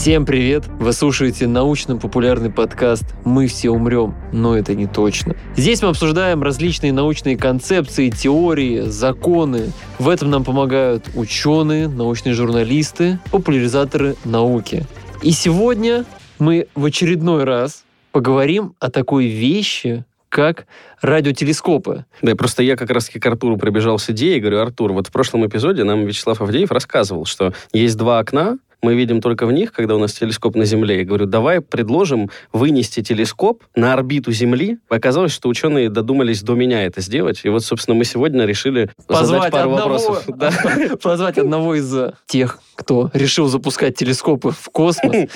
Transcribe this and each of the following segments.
Всем привет! Вы слушаете научно-популярный подкаст «Мы все умрем, но это не точно». Здесь мы обсуждаем различные научные концепции, теории, законы. В этом нам помогают ученые, научные журналисты, популяризаторы науки. И сегодня мы в очередной раз поговорим о такой вещи, как радиотелескопы. Да, просто я как раз к Артуру пробежал с идеей, говорю, Артур, вот в прошлом эпизоде нам Вячеслав Авдеев рассказывал, что есть два окна, мы видим только в них, когда у нас телескоп на Земле. Я говорю, давай предложим вынести телескоп на орбиту Земли. Оказалось, что ученые додумались до меня это сделать. И вот, собственно, мы сегодня решили Позвать задать пару одного- вопросов. Да. Позвать одного из э, тех, кто решил запускать телескопы в космос,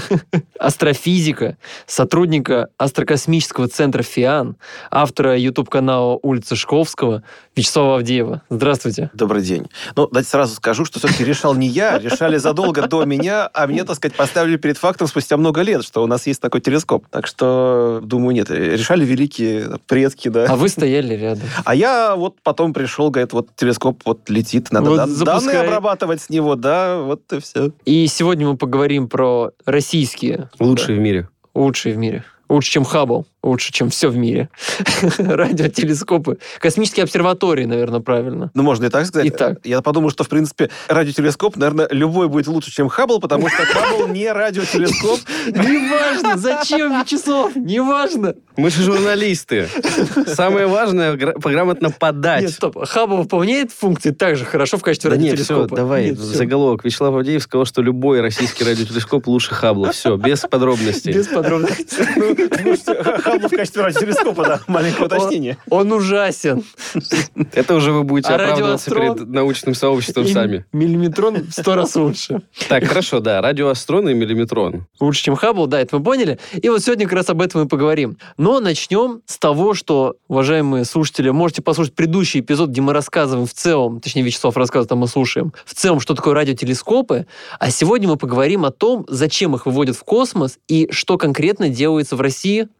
астрофизика, сотрудника астрокосмического центра ФИАН, автора YouTube-канала «Улица Шковского» Вячеслава Авдеева. Здравствуйте. Добрый день. Ну, давайте сразу скажу, что все-таки решал не я, решали задолго до меня, а мне, так сказать, поставили перед фактом спустя много лет, что у нас есть такой телескоп. Так что, думаю, нет, решали великие предки, да. А вы стояли рядом. А я вот потом пришел, говорит, вот телескоп вот летит, надо Вот дан- запускай. данные обрабатывать с него, да, вот и все. И сегодня мы поговорим про российские Лучшие в мире. лучшие в мире. Лучше, чем Хаббл, лучше, чем все в мире. Радиотелескопы. Космические обсерватории, наверное, правильно. Ну, можно и так сказать. И так. Я подумал, что, в принципе, радиотелескоп, наверное, любой будет лучше, чем Хаббл, потому что Хаббл не радиотелескоп. Неважно, зачем, Вячеслав, неважно. Мы же журналисты. Самое важное гра- грамотно подать. Нет, стоп, Хаббл выполняет функции так же хорошо в качестве Да нет, все, радиотелескопа. давай, Нет, заголовок. Вячеслав Авдеев сказал, что любой российский радиотелескоп лучше Хаббла. Все, без подробностей. Без подробностей. Ну, Хаббл в качестве радиотелескопа, да, маленькое уточнение. Он ужасен. Это уже вы будете А оправдываться перед научным сообществом сами. Миллиметрон в сто раз лучше. Так, хорошо, да, радиоастрон и миллиметрон. Лучше, чем Хаббл, да, это мы поняли. И вот сегодня как раз об этом и поговорим. Но начнем с того, что, уважаемые слушатели, можете послушать предыдущий эпизод, где мы рассказываем в целом, точнее, Вячеслав рассказывает, а мы слушаем, в целом, что такое радиотелескопы. А сегодня мы поговорим о том, зачем их выводят в космос и что конкретно делается в России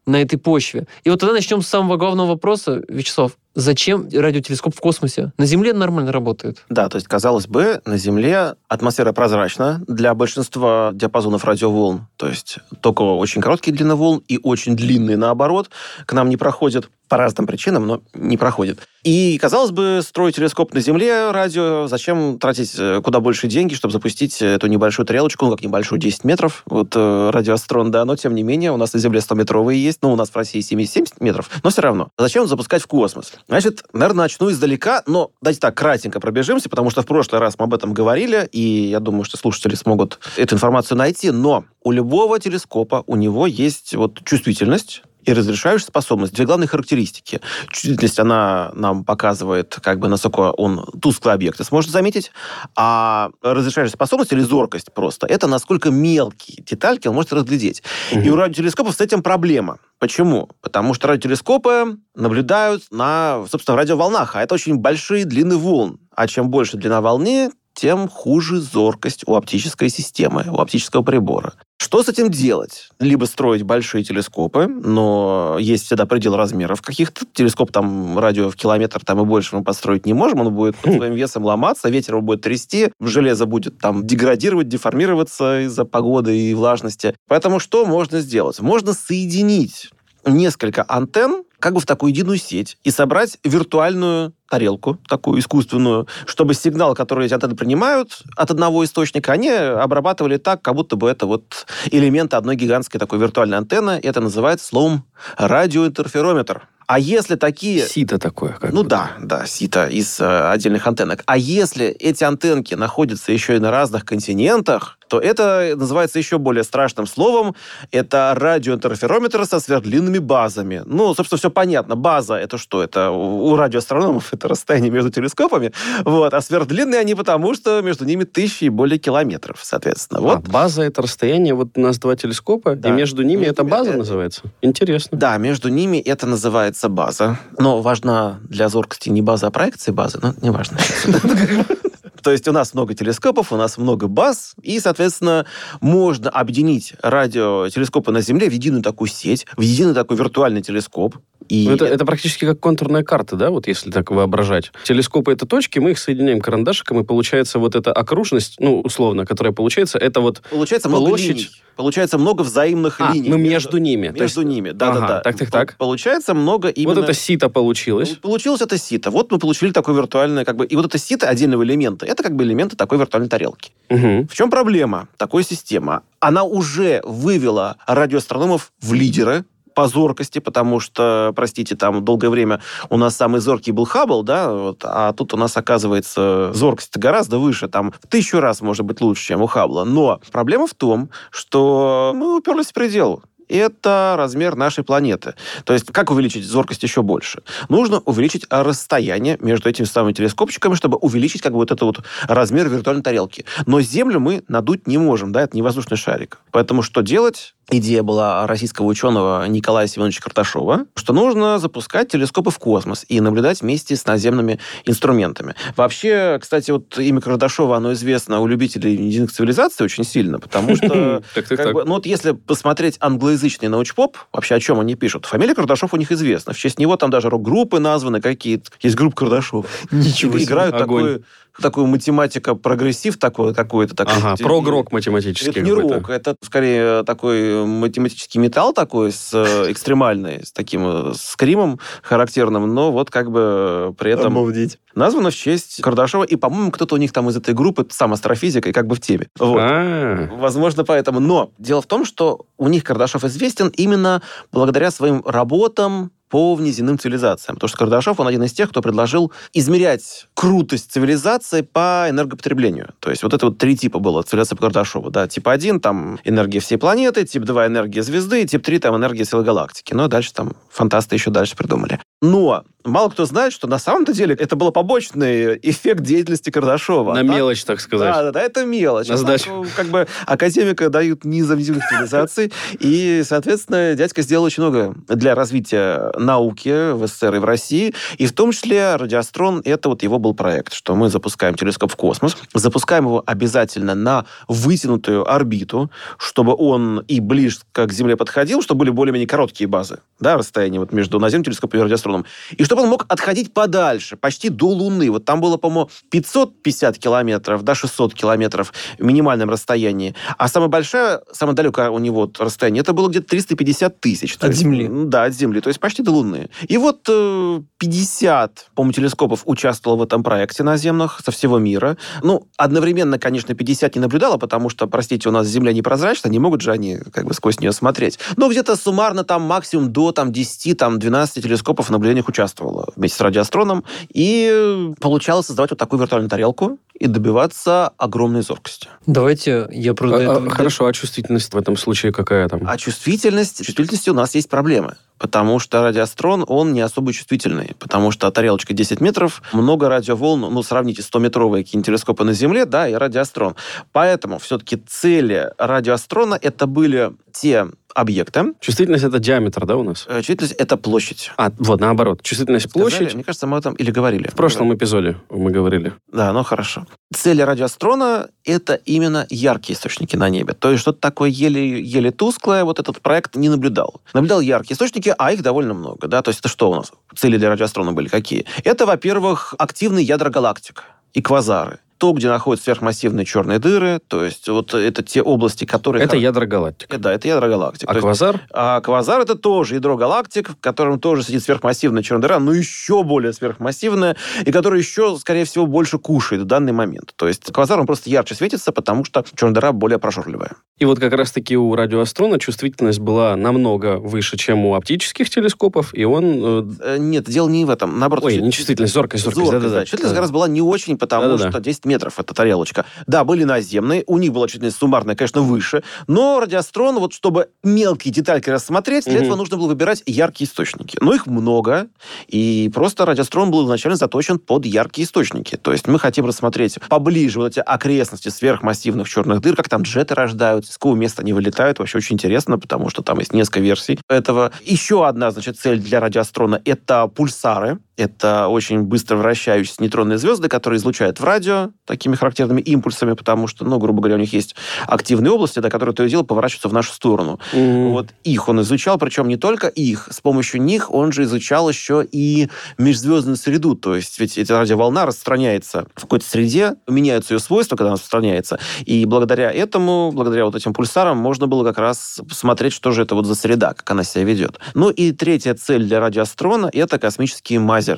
на этой почве. И вот тогда начнем с самого главного вопроса, Вячеслав. Зачем радиотелескоп в космосе? На Земле нормально работает. Да, то есть, казалось бы, на Земле атмосфера прозрачна для большинства диапазонов радиоволн. То есть, только очень короткие длины волн и очень длинные, наоборот, к нам не проходят по разным причинам, но не проходят. И, казалось бы, строить телескоп на Земле, радио, зачем тратить э, куда больше деньги, чтобы запустить эту небольшую тарелочку, ну, как небольшую, 10 метров, вот э, радиоастрон, да, но, тем не менее, у нас на Земле 100-метровые есть, ну, у нас в России 70 метров, но все равно. Зачем запускать в космос? Значит, наверное, начну издалека, но давайте так, кратенько пробежимся, потому что в прошлый раз мы об этом говорили, и я думаю, что слушатели смогут эту информацию найти, но у любого телескопа у него есть вот чувствительность, и разрешающая способность. Две главные характеристики. Чувствительность, она нам показывает, как бы, насколько он тусклый объект сможет заметить, а разрешающая способность или зоркость просто, это насколько мелкие детальки он может разглядеть. И у радиотелескопов с этим проблема. Почему? Потому что радиотелескопы наблюдают на, собственно, радиоволнах, а это очень большие длины волн. А чем больше длина волны, тем хуже зоркость у оптической системы, у оптического прибора. Что с этим делать? Либо строить большие телескопы, но есть всегда предел размеров каких-то. Телескоп там радио в километр там и больше мы построить не можем, он будет под своим весом ломаться, ветер его будет трясти, железо будет там деградировать, деформироваться из-за погоды и влажности. Поэтому что можно сделать? Можно соединить несколько антенн как бы в такую единую сеть и собрать виртуальную тарелку, такую искусственную, чтобы сигнал, который эти антенны принимают от одного источника, они обрабатывали так, как будто бы это вот элементы одной гигантской такой виртуальной антенны. И это называется словом радиоинтерферометр. А если такие... Сито такое. Как Ну бы. да, да, сито из э, отдельных антеннок. А если эти антенки находятся еще и на разных континентах, то это называется еще более страшным словом. Это радиоинтерферометр со сверхдлинными базами. Ну, собственно, все понятно. База — это что? Это у радиоастрономов это расстояние между телескопами. Вот. А сверхдлинные они потому, что между ними тысячи и более километров, соответственно. А Вот. база это расстояние, вот у нас два телескопа, Да. и между ними Между это база это- называется. Интересно. Да, между ними это называется база. Но важна для зоркости не база, а проекция базы. Но неважно. То есть у нас много телескопов, у нас много баз, и, соответственно, можно объединить радиотелескопы на Земле в единую такую сеть, в единый такой виртуальный телескоп. И Ну, это, это практически как контурная карта, да, вот если так воображать. Телескопы — это точки, мы их соединяем карандашиком, и получается вот эта окружность, ну, условно, которая получается, это вот Получается много Площадь. линий. Получается много взаимных А, линий. ну, между ними. Между есть- ними, да-да-да. Ага, так, так, По- так. Получается много именно... вот это сито получилось. Получилось это сито. Вот мы получили такое виртуальное, как бы... И вот это сито отдельного элемента, это как бы элементы такой виртуальной тарелки. Мгм. В чем проблема такой системы? Она уже вывела радиоастрономов в лидеры по зоркости, потому что, простите, там долгое время у нас самый зоркий был Хаббл, да, вот, а тут у нас, оказывается, зоркость гораздо выше, там в тысячу раз может быть лучше, чем у Хаббла. Но проблема в том, что мы уперлись в предел. Это размер нашей планеты. То есть, как увеличить зоркость еще больше? Нужно увеличить расстояние между этими самыми телескопчиками, чтобы увеличить как бы вот этот вот размер виртуальной тарелки. Но Землю мы надуть не можем, да, это не воздушный шарик. Поэтому что делать? Идея была российского ученого Николая Семеновича Карташова, что нужно запускать телескопы в космос и наблюдать вместе с наземными инструментами. Вообще, кстати, вот имя Карташова, оно известно у любителей единых цивилизаций очень сильно, потому что ну вот если посмотреть англоязычный научпоп, вообще о чем они пишут, фамилия Кардашов у них известна. В честь него там даже рок-группы названы какие-то. Есть группа Кардашов. Ничего себе. Играют Огонь. Такой, такую математика-прогрессив такой, какой-то такой. Ага, И- прогрок математический это не рок, это скорее такой математический металл такой, с э, экстремальный, с таким э, скримом характерным, но вот как бы при этом Обалдеть. названо в честь Кардашова, и, по-моему, кто-то у них там из этой группы, сам астрофизик, и как бы в теме. Вот. А, Возможно, поэтому. Но дело в том, что у них Кардашов известен именно благодаря своим работам по внеземным цивилизациям. Потому что Кардашов, он один из тех, кто предложил измерять крутость цивилизации по энергопотреблению. То есть вот это вот три типа было цивилизации по Кардашову. Да, тип 1, там энергия всей планеты, тип 2, энергия звезды, тип 3, там энергия целой галактики. Ну, а дальше там фантасты еще дальше придумали. Но мало кто знает, что на самом-то деле это был побочный эффект деятельности Кардашова. на так- мелочь, так сказать. да, да, да, это мелочь. На А так, сдачу. ну, как бы академика дают независимых цивилизаций, и, соответственно, дядька сделал очень много для развития науки в СССР и в России, и в том числе радиострон, это вот его был проект, что мы запускаем телескоп в космос, запускаем его обязательно на вытянутую орбиту, чтобы он и ближе к Земле подходил, чтобы были более-менее короткие базы, да, расстояние вот между наземным телескопом и радиостроном, и чтобы он мог отходить подальше, почти до Луны. Вот там было, по-моему, 550 километров, да, 600 километров в минимальном расстоянии. А самое большое, самое далекое у него расстояние, это было где-то 350 тысяч. От есть, Земли. Да, от Земли, то есть почти до Луны. И вот э, 50, по-моему, телескопов участвовало в этом проекте наземных со всего мира. Ну, одновременно, конечно, 50 не наблюдало, потому что, простите, у нас Земля непрозрачна, не могут же они как бы сквозь нее смотреть. Но где-то суммарно там максимум до там, 10, там, 12 телескопов в наблюдениях участвовало вместе с радиоастроном. И получалось создавать вот такую виртуальную тарелку и добиваться огромной зоркости. Давайте я просто... А- до а, этого- Хорошо, а чувствительность в этом случае какая там? А чувствительность, чувствительности у нас есть проблемы. Потому что радиострон, он не особо чувствительный. Потому что тарелочка 10 метров, много радиоволн, ну, сравните 100-метровые какие-нибудь телескопы на Земле, да, и радиострон. Поэтому все-таки цели радиострона это были те объекты. Чувствительность это диаметр, да, у нас? Э, Чувствительность это площадь. А, вот, наоборот. Чувствительность Сказали? площадь. Мне кажется, мы об этом или говорили. В прошлом эпизоде мы говорили. Да, ну хорошо. Цель радиострона — это именно яркие источники на небе. То есть что-то такое еле, еле тусклое вот этот проект не наблюдал. Наблюдал яркие источники, а их довольно много. Да? То есть это что у нас? Цели для радиострона были какие? Это, во-первых, активные ядра галактик и квазары. То, где находятся сверхмассивные черные дыры, то есть вот это те области, которые... Это ядра галактик. Э, Да, это ядра галактик. А То есть квазар? а квазар это тоже ядро галактик, в котором тоже сидит сверхмассивная черная дыра, но еще более сверхмассивная, и которая еще, скорее всего, больше кушает в данный момент. То есть квазар, он просто ярче светится, потому что черная дыра более прожорливая. И вот как раз-таки у радиоастрона чувствительность была намного выше, чем у оптических телескопов, и он... э, Э, Нет, дело не в этом. Наоборот, Ой, не чувствительность, зоркость, зоркость. Зоркость, да-да-да. да. Чувствительность как раз была не очень, потому Да-да-да. что 10 метров это тарелочка. Да, были наземные, у них была чувствительность суммарная, конечно, выше, но радиострон, вот чтобы мелкие детальки рассмотреть, для Мгм. этого нужно было выбирать яркие источники. Но их много, и просто радиострон был изначально заточен под яркие источники. То есть мы хотим рассмотреть поближе вот эти окрестности сверхмассивных черных дыр, как там джеты рождаются, с какого места они вылетают. Вообще очень интересно, потому что там есть несколько версий этого. Еще одна, значит, цель для радиострона — это пульсары. Это очень быстро вращающиеся нейтронные звезды, которые излучают в радио такими характерными импульсами, потому что, ну, грубо говоря, у них есть активные области, да, которые то и дело поворачиваются в нашу сторону. Mm-hmm. Вот их он изучал, причем не только их. С помощью них он же изучал еще и межзвездную среду. То есть ведь эта радиоволна распространяется в какой-то среде, меняются ее свойства, когда она распространяется. И благодаря этому, благодаря вот этим пульсарам, можно было как раз посмотреть, что же это вот за среда, как она себя ведет. Ну и третья цель для радиоастрона — это космические мазеры.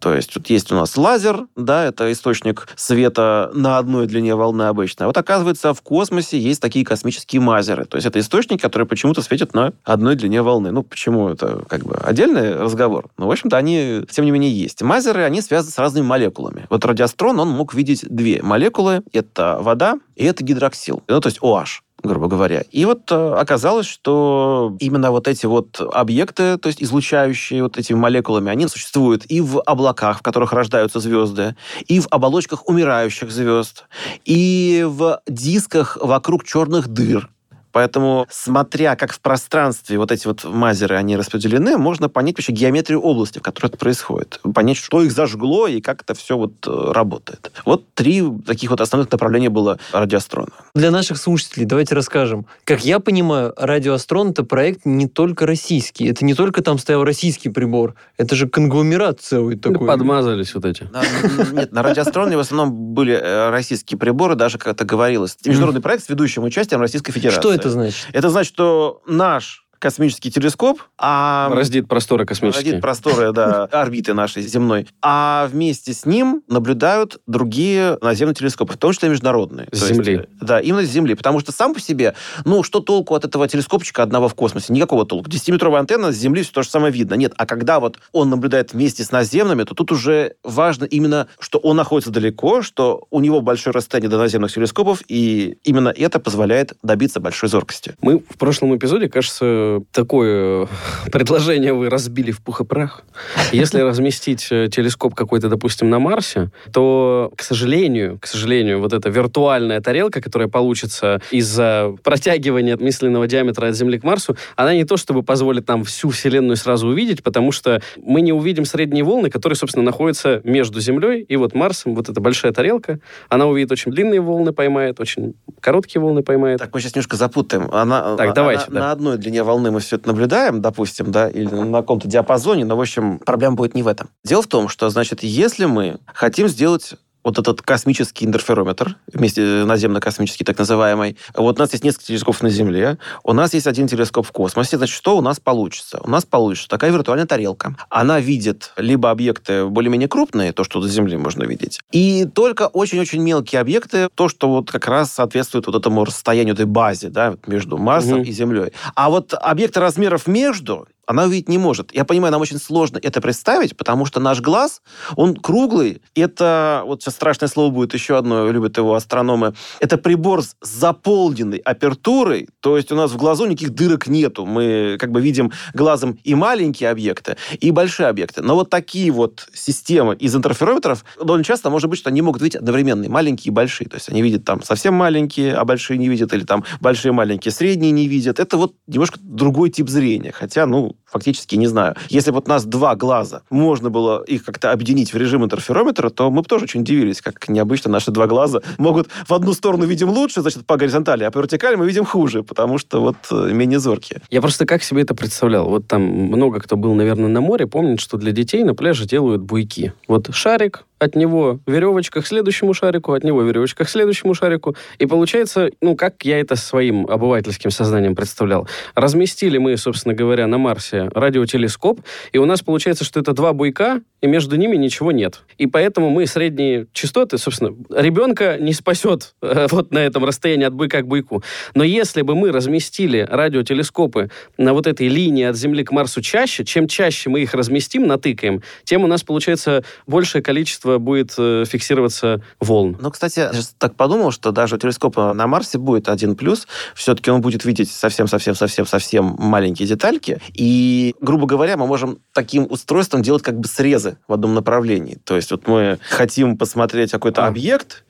То есть вот есть у нас лазер, да, это источник света на одной длине волны обычно. А вот оказывается, в космосе есть такие космические мазеры. То есть это источники, которые почему-то светят на одной длине волны. Ну, почему это как бы отдельный разговор? Но, в общем-то, они, тем не менее, есть. Мазеры, они связаны с разными молекулами. Вот радиострон, он мог видеть две молекулы. Это вода и это гидроксил. Ну, то есть OH грубо говоря. И вот э, оказалось, что именно вот эти вот объекты, то есть излучающие вот этими молекулами, они существуют и в облаках, в которых рождаются звезды, и в оболочках умирающих звезд, и в дисках вокруг черных дыр. Поэтому, смотря как в пространстве вот эти вот мазеры, они распределены, можно понять вообще геометрию области, в которой это происходит. Понять, что их зажгло и как это все вот э, работает. Вот три таких вот основных направления было радиоастрона. Для наших слушателей давайте расскажем. Как я понимаю, радиоастрон — это проект не только российский. Это не только там стоял российский прибор. Это же конгломерат целый такой. Подмазались вот эти. Нет, на радиоастроне в основном были э, российские приборы, даже как это говорилось. Международный проект с ведущим участием Российской Федерации. Что это значит? Это значит, что наш космический телескоп, а... Раздит просторы космические. Раздит просторы, да, орбиты нашей земной. А вместе с ним наблюдают другие наземные телескопы, в том числе международные. С Земли. Есть, да, именно с Земли. Потому что сам по себе, ну, что толку от этого телескопчика одного в космосе? Никакого толку. 10-метровая антенна с Земли все то же самое видно. Нет, а когда вот он наблюдает вместе с наземными, то тут уже важно именно, что он находится далеко, что у него большое расстояние до наземных телескопов, и именно это позволяет добиться большой зоркости. Мы в прошлом эпизоде, кажется, такое предложение вы разбили в пух и прах. Если разместить э, телескоп какой-то, допустим, на Марсе, то, к сожалению, к сожалению, вот эта виртуальная тарелка, которая получится из-за протягивания мысленного диаметра от Земли к Марсу, она не то чтобы позволит нам всю Вселенную сразу увидеть, потому что мы не увидим средние волны, которые, собственно, находятся между Землей и вот Марсом. Вот эта большая тарелка, она увидит очень длинные волны, поймает, очень короткие волны поймает. Так, мы сейчас немножко запутаем. Она, так, давайте, она, да. на одной длине волны волны мы все это наблюдаем, допустим, да, или на каком-то диапазоне, но, в общем, проблема будет не в этом. Дело в том, что, значит, если мы хотим сделать вот этот космический интерферометр, вместе наземно-космический так называемый. Вот у нас есть несколько телескопов на Земле, у нас есть один телескоп в космосе. Значит, что у нас получится? У нас получится такая виртуальная тарелка. Она видит либо объекты более-менее крупные, то, что до Земли можно видеть, и только очень-очень мелкие объекты, то, что вот как раз соответствует вот этому расстоянию, этой базе, да, между Марсом угу. и Землей. А вот объекты размеров между она увидеть не может. Я понимаю, нам очень сложно это представить, потому что наш глаз, он круглый. Это, вот сейчас страшное слово будет еще одно, любят его астрономы, это прибор с заполненной апертурой, то есть у нас в глазу никаких дырок нету. Мы как бы видим глазом и маленькие объекты, и большие объекты. Но вот такие вот системы из интерферометров довольно часто может быть, что они могут видеть одновременно и маленькие, и большие. То есть они видят там совсем маленькие, а большие не видят, или там большие, маленькие, средние не видят. Это вот немножко другой тип зрения. Хотя, ну, фактически не знаю. Если вот у нас два глаза, можно было их как-то объединить в режим интерферометра, то мы бы тоже очень удивились, как необычно наши два глаза могут в одну сторону видим лучше, значит, по горизонтали, а по вертикали мы видим хуже, потому что вот э, менее зоркие. Я просто как себе это представлял. Вот там много кто был, наверное, на море, помнит, что для детей на пляже делают буйки. Вот шарик, от него веревочка к следующему шарику, от него веревочка к следующему шарику. И получается, ну, как я это своим обывательским сознанием представлял. Разместили мы, собственно говоря, на Марсе радиотелескоп, и у нас получается, что это два буйка, и между ними ничего нет. И поэтому мы средние частоты, собственно, ребенка не спасет э, вот на этом расстоянии от буйка к буйку. Но если бы мы разместили радиотелескопы на вот этой линии от Земли к Марсу чаще, чем чаще мы их разместим, натыкаем, тем у нас получается большее количество количество будет э, фиксироваться волн. Ну, кстати, я сейчас так подумал, что даже у телескопа на Марсе будет один плюс. Все-таки он будет видеть совсем-совсем-совсем-совсем маленькие детальки. И, грубо говоря, мы можем таким устройством делать как бы срезы в одном направлении. То есть вот мы хотим посмотреть какой-то а. объект,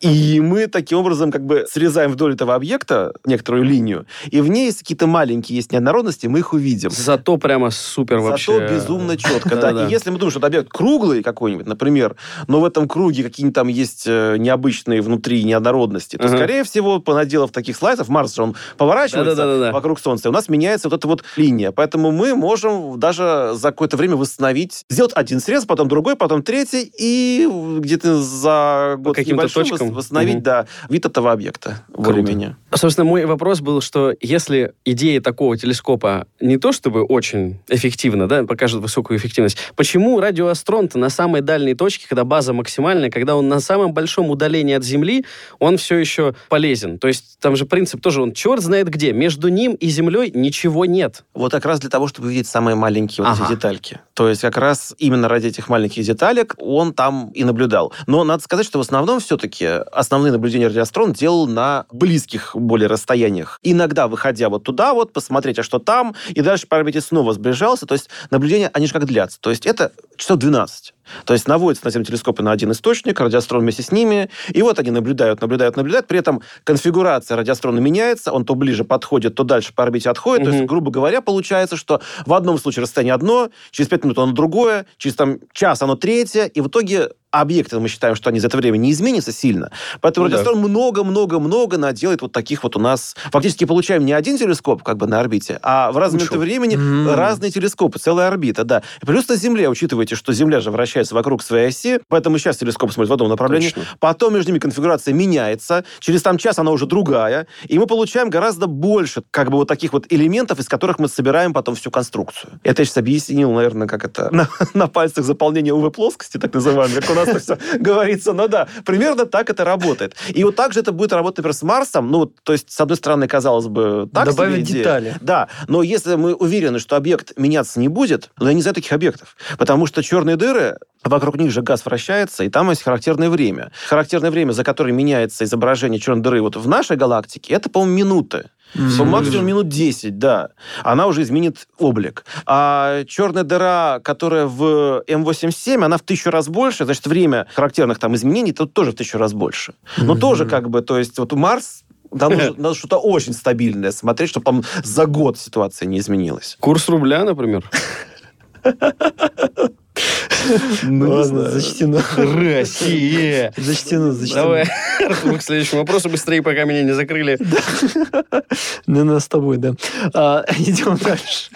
и мы таким образом как бы срезаем вдоль этого объекта некоторую линию, и в ней есть какие-то маленькие есть неоднородности, мы их увидим. Зато прямо супер Зато вообще. Зато безумно четко, да. И если мы думаем, что объект круглый какой-нибудь, например, но в этом круге какие-нибудь там есть э, необычные внутри неоднородности, то, скорее всего, понаделав таких слайдов, Марс же он поворачивается вокруг Солнца, у нас меняется вот эта вот линия. Поэтому мы можем даже за какое-то время восстановить, сделать один срез, потом другой, потом третий, и где-то за год каким-то точкам восстановить, угу. да, вид этого объекта более-менее. Собственно, мой вопрос был, что если идея такого телескопа не то чтобы очень эффективна, да, покажет высокую эффективность, почему радиоастрон-то на самой дальней точке, когда база максимальная, когда он на самом большом удалении от Земли, он все еще полезен? То есть там же принцип тоже, он черт знает где. Между ним и Землей ничего нет. Вот как раз для того, чтобы видеть самые маленькие вот ага. эти детальки. То есть как раз именно ради этих маленьких деталек он там и наблюдал. Но надо сказать, что в основном все-таки основные наблюдения радиоастрон делал на близких более расстояниях. Иногда, выходя вот туда вот, посмотреть, а что там, и дальше орбите снова сближался. То есть наблюдения, они же как длятся. То есть это часов 12. То есть наводятся на Землю телескопы на один источник, радиоастрон вместе с ними, и вот они наблюдают, наблюдают, наблюдают. При этом конфигурация радиоастрона меняется, он то ближе подходит, то дальше по орбите отходит. Угу. То есть, грубо говоря, получается, что в одном случае расстояние одно, через пять минут оно другое, через там, час оно третье, и в итоге объекты, мы считаем, что они за это время не изменятся сильно. Поэтому ну, радиострон много-много-много наделает вот таких вот у нас... Фактически получаем не один телескоп как бы на орбите, а в разное момент времени mm-hmm. разные телескопы, целая орбита, да. И плюс на Земле, учитывайте, что Земля же вращается вокруг своей оси, поэтому сейчас телескоп смотрит в одном направлении, Точно. потом между ними конфигурация меняется, через там час она уже другая, и мы получаем гораздо больше как бы вот таких вот элементов, из которых мы собираем потом всю конструкцию. Это я сейчас объяснил, наверное, как это на, на пальцах заполнения УВ-плоскости, так называемой, как у нас просто все говорится. Ну да, примерно так это работает. И вот так же это будет работать, например, с Марсом. Ну, то есть, с одной стороны, казалось бы, так Добавить детали. Да, но если мы уверены, что объект меняться не будет, но я не знаю таких объектов. Потому что черные дыры, вокруг них же газ вращается, и там есть характерное время. Характерное время, за которое меняется изображение черной дыры вот в нашей галактике, это, по-моему, минуты. Mm-hmm. Максимум минут 10, да. Она уже изменит облик. А черная дыра, которая в М87, она в тысячу раз больше, значит, время характерных там изменений тут тоже в тысячу раз больше. Но mm-hmm. тоже как бы, то есть вот Марс там нужно, надо что-то очень стабильное смотреть, чтобы там за год ситуация не изменилась. Курс рубля, например. Ну, Ладно, зачтено. Россия! Зачтено, зачтено. Давай, Артур, к следующему вопросу быстрее, пока меня не закрыли. Ну, нас с тобой, да. А, идем дальше.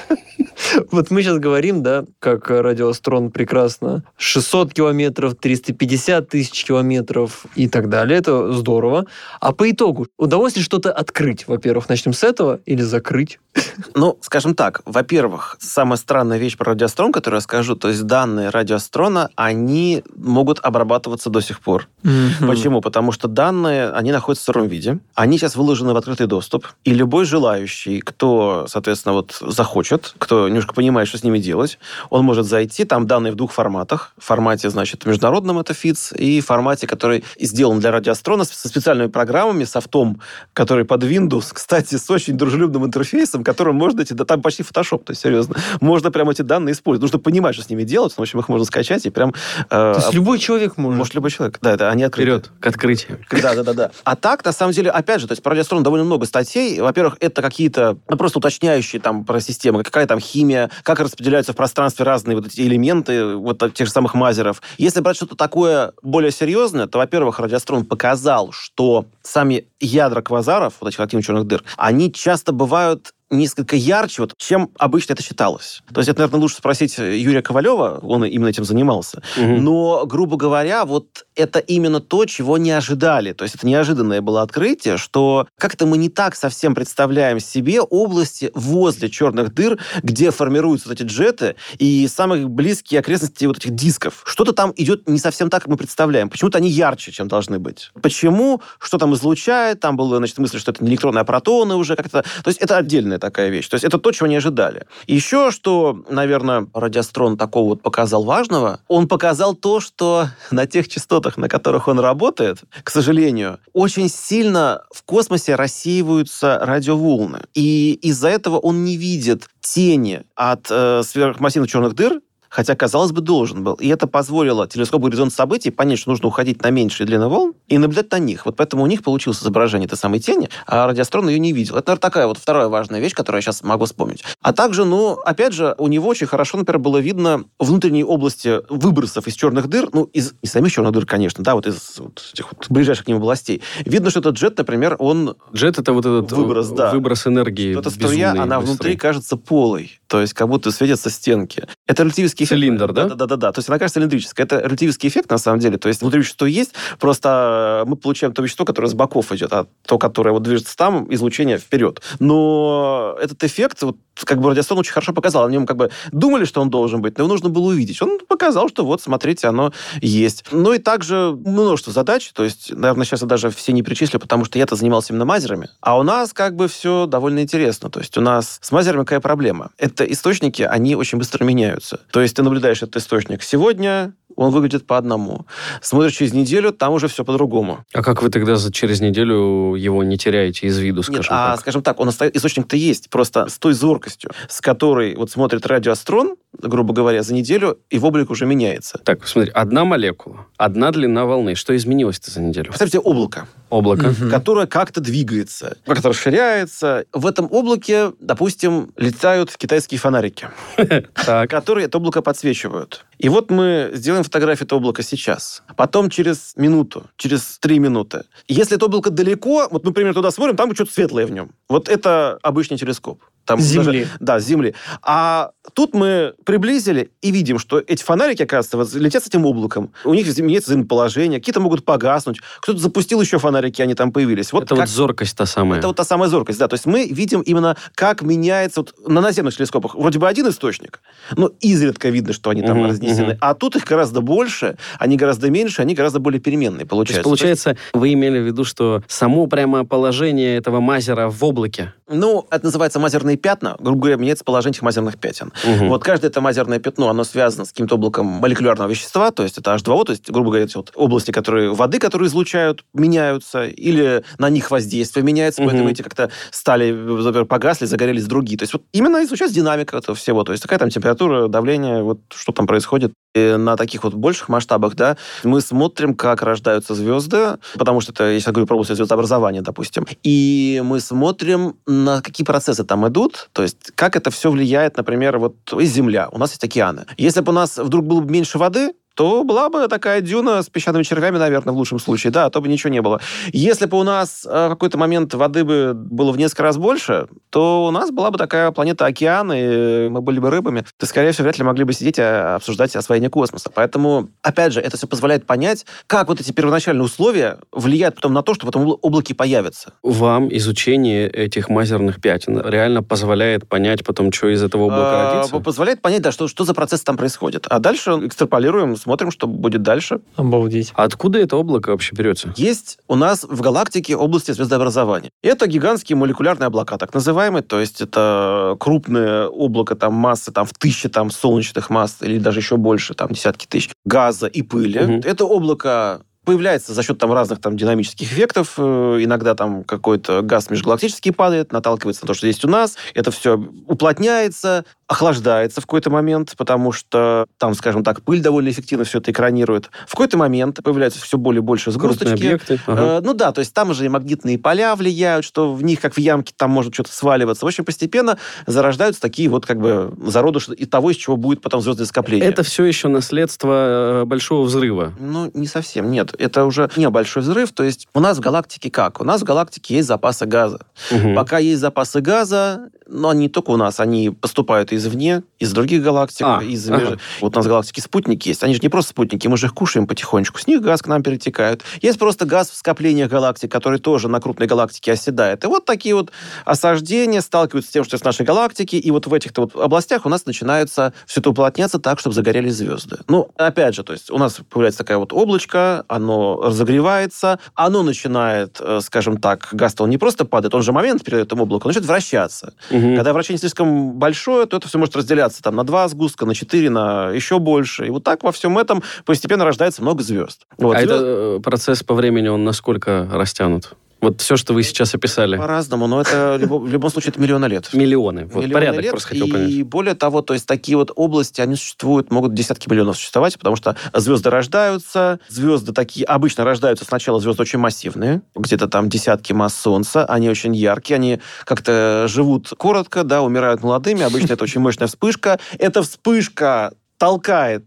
Вот мы сейчас говорим, да, как радиоастрон прекрасно. 600 километров, 350 тысяч километров и так далее. Это здорово. А по итогу, удалось ли что-то открыть? Во-первых, начнем с этого или закрыть? Ну, скажем так. Во-первых, самая странная вещь про радиоастрон, которую я скажу, то есть данные радиоастрона, они могут обрабатываться до сих пор. Mm-hmm. Почему? Потому что данные, они находятся в сыром виде. Они сейчас выложены в открытый доступ. И любой желающий, кто, соответственно, вот захочет, кто немножко понимает, что с ними делать, он может зайти, там данные в двух форматах. В формате, значит, международном это FITS, и в формате, который сделан для радиоастрона со специальными программами, софтом, который под Windows, кстати, с очень дружелюбным интерфейсом, которым можно эти, да там почти Photoshop, то есть серьезно, можно прямо эти данные использовать. Нужно понимать, что с ними делать, в общем, их можно скачать и прям... Э, то есть любой человек может? Может любой человек, да, это они открыты. Вперед, к открытию. Да, да, да, да. А так, на самом деле, опять же, то есть про радиоастрон довольно много статей. Во-первых, это какие-то, ну, просто уточняющие там про системы, какая там химия, как распределяются в пространстве разные вот эти элементы вот тех же самых мазеров. Если брать что-то такое более серьезное, то, во-первых, радиоастрон показал, что сами ядра квазаров, вот этих активных черных дыр, они часто бывают несколько ярче, вот, чем обычно это считалось. То есть это, наверное, лучше спросить Юрия Ковалева, он именно этим занимался. Угу. Но, грубо говоря, вот это именно то, чего не ожидали. То есть это неожиданное было открытие, что как-то мы не так совсем представляем себе области возле черных дыр, где формируются вот эти джеты и самые близкие окрестности вот этих дисков. Что-то там идет не совсем так, как мы представляем. Почему-то они ярче, чем должны быть. Почему? Что там излучает? Там была, значит, мысль, что это не электроны, а протоны уже как-то. То есть это отдельная уникальная такая вещь. То есть это то, чего не ожидали. Еще, что, наверное, радиострон такого вот показал важного, он показал то, что на тех частотах, на которых он работает, к сожалению, очень сильно в космосе рассеиваются радиоволны. И из-за этого он не видит тени от э, сверхмассивных черных дыр, хотя, казалось бы, должен был. И это позволило телескопу «Горизонт событий» понять, что нужно уходить на меньшие длины волн и наблюдать на них. Вот поэтому у них получилось изображение этой самой тени, а радиострон ее не видел. Это, наверное, такая вот вторая важная вещь, которую я сейчас могу вспомнить. А также, ну, опять же, у него очень хорошо, например, было видно внутренние области выбросов из черных дыр, ну, из не самих черных дыр, конечно, да, вот из вот этих вот ближайших к ним областей. Видно, что этот джет, например, он... Джет — это вот этот выброс, да. выброс энергии Эта струя, она быстрый. внутри кажется полой, то есть как будто светятся стенки. Это релятивистский эффект. Цилиндр, да? Да-да-да. То есть она кажется цилиндрической. Это релятивистский эффект, на самом деле. То есть внутри вещество есть, просто мы получаем то вещество, которое с боков идет, а то, которое вот движется там, излучение вперед. Но этот эффект, вот, как бы радиоастон очень хорошо показал. О нем как бы думали, что он должен быть, но его нужно было увидеть. Он показал, что вот, смотрите, оно есть. Ну и также множество задач. То есть, наверное, сейчас я даже все не перечислю, потому что я-то занимался именно мазерами. А у нас как бы все довольно интересно. То есть у нас с мазерами какая проблема? Это источники, они очень быстро меняются. То есть ты наблюдаешь этот источник сегодня, он выглядит по одному. Смотришь через неделю, там уже все по-другому. А как вы тогда за, через неделю его не теряете из виду, скажем Нет, а, так? скажем так, он оста- источник-то есть, просто с той зоркостью, с которой вот смотрит радиоастрон, грубо говоря, за неделю, и в облик уже меняется. Так, смотри, одна молекула, одна длина волны. Что изменилось-то за неделю? Представьте облако, Облако. Мгм. которое как-то двигается, как-то расширяется. В этом облаке, допустим, летают китайские фонарики, которые это облако подсвечивают. И вот мы сделаем фотографию этого облака сейчас. Потом через минуту, через три минуты. Если это облако далеко, вот мы, например, туда смотрим, там что-то светлое в нем. Вот это обычный телескоп. Там Земли. даже- да, Земли. А тут мы приблизили и видим, что эти фонарики, оказывается, вот летят с этим облаком. У них меняется взаимоположение, какие-то могут погаснуть. Кто-то запустил еще фонарики, они там появились. Вот это как- вот зоркость та самая. это вот та самая зоркость, да. То есть мы видим именно, как меняется вот на наземных телескопах. Вроде бы один источник, но изредка видно, что они там Мгм, разнесены. мгм. А тут их гораздо больше, они гораздо меньше, они гораздо более переменные То получаются. есть, получается, вы имели в виду, что само прямо положение этого мазера в облаке. Ну, это называется мазерные пятна. Грубо говоря, меняется положение этих мазерных пятен. Мгм. Вот каждое это мазерное пятно, оно связано с каким-то облаком молекулярного вещества, то есть это H2O, то есть, грубо говоря, эти вот области, которые воды, которые излучают, меняются, или на них воздействие меняется, поэтому Мгм. эти как-то стали, например, погасли, загорелись другие. То есть вот именно изучать динамика этого всего, то есть какая там температура, давление, вот что там происходит. И на таких вот больших масштабах, да, мы смотрим, как рождаются звезды, потому что это, если я говорю про область звездообразования, допустим, и мы смотрим, на какие процессы там идут, то есть как это все влияет, например, вот Земля, у нас есть океаны. Если бы у нас вдруг было бы меньше воды, то была бы такая дюна с песчаными червями, наверное, в лучшем случае, да, а то бы ничего не было. Если бы у нас э, в какой-то момент воды бы было в несколько раз больше, то у нас была бы такая планета океан, и мы были бы рыбами, то, скорее всего, вряд ли могли бы сидеть и э, обсуждать освоение космоса. Поэтому, опять же, это все позволяет понять, как вот эти первоначальные условия влияют потом на то, что в этом обла- облаке появится. Вам изучение этих мазерных пятен реально позволяет понять потом, что из этого облака А, родится? Позволяет понять, да, что, что за процесс там происходит. А дальше экстраполируем, смотрим, что будет дальше. Обалдеть. А откуда это облако вообще берется? Есть у нас в галактике области звездообразования. Это гигантские молекулярные облака, так называемые, то есть это крупное облако там массы там в тысячи там солнечных масс или даже еще больше, там десятки тысяч газа и пыли. Мгм. Это облако появляется за счет там разных там динамических эффектов. Э, Иногда там какой-то газ межгалактический падает, наталкивается на то, что есть у нас. Это все уплотняется, охлаждается в какой-то момент, потому что там, скажем так, пыль довольно эффективно все это экранирует. В какой-то момент появляются все более и больше Крупные сгусточки. объекты? Ага. Э, ну да, то есть там же и магнитные поля влияют, что в них, как в ямке, там может что-то сваливаться. В общем, постепенно зарождаются такие вот как бы зародыши и того, из чего будет потом звездное скопление. Это все еще наследство э, большого взрыва. Ну, не совсем, нет. Это уже не большой взрыв. То есть у нас в галактике как? У нас в галактике есть запасы газа. Мгм. Пока есть запасы газа, но они не только у нас, они поступают извне, из других галактик, А, из ага. Вот у нас в галактике спутники есть. Они же не просто спутники, мы же их кушаем потихонечку. С них газ к нам перетекает. Есть просто газ в скоплениях галактик, который тоже на крупной галактике оседает. И вот такие вот осаждения сталкиваются с тем, что из нашей галактики, и вот в этих-то вот областях у нас начинается все это уплотняться так, чтобы загорелись звезды. Ну, опять же, то есть у нас появляется такая вот облачко, оно оно разогревается, оно начинает, э, скажем так, газ он не просто падает, он же момент перед этим облаком, начинает вращаться. Мгм. Когда вращение слишком большое, то это все может разделяться там на два сгустка, на четыре, на еще больше. И вот так во всем этом постепенно рождается много звезд. Вот, а звезд- это э, процесс по времени, он насколько растянут? Вот все, что вы сейчас описали. По-разному, но это в любом случае это миллионы лет. Миллионы. Вот Миллионы порядок лет, просто хотел и понять. более того, то есть такие вот области, они существуют, могут десятки миллионов существовать, потому что звезды рождаются, звезды такие обычно рождаются сначала звезды очень массивные, где-то там десятки масс Солнца, они очень яркие, они как-то живут коротко, да, умирают молодыми, обычно это очень мощная вспышка. Эта вспышка толкает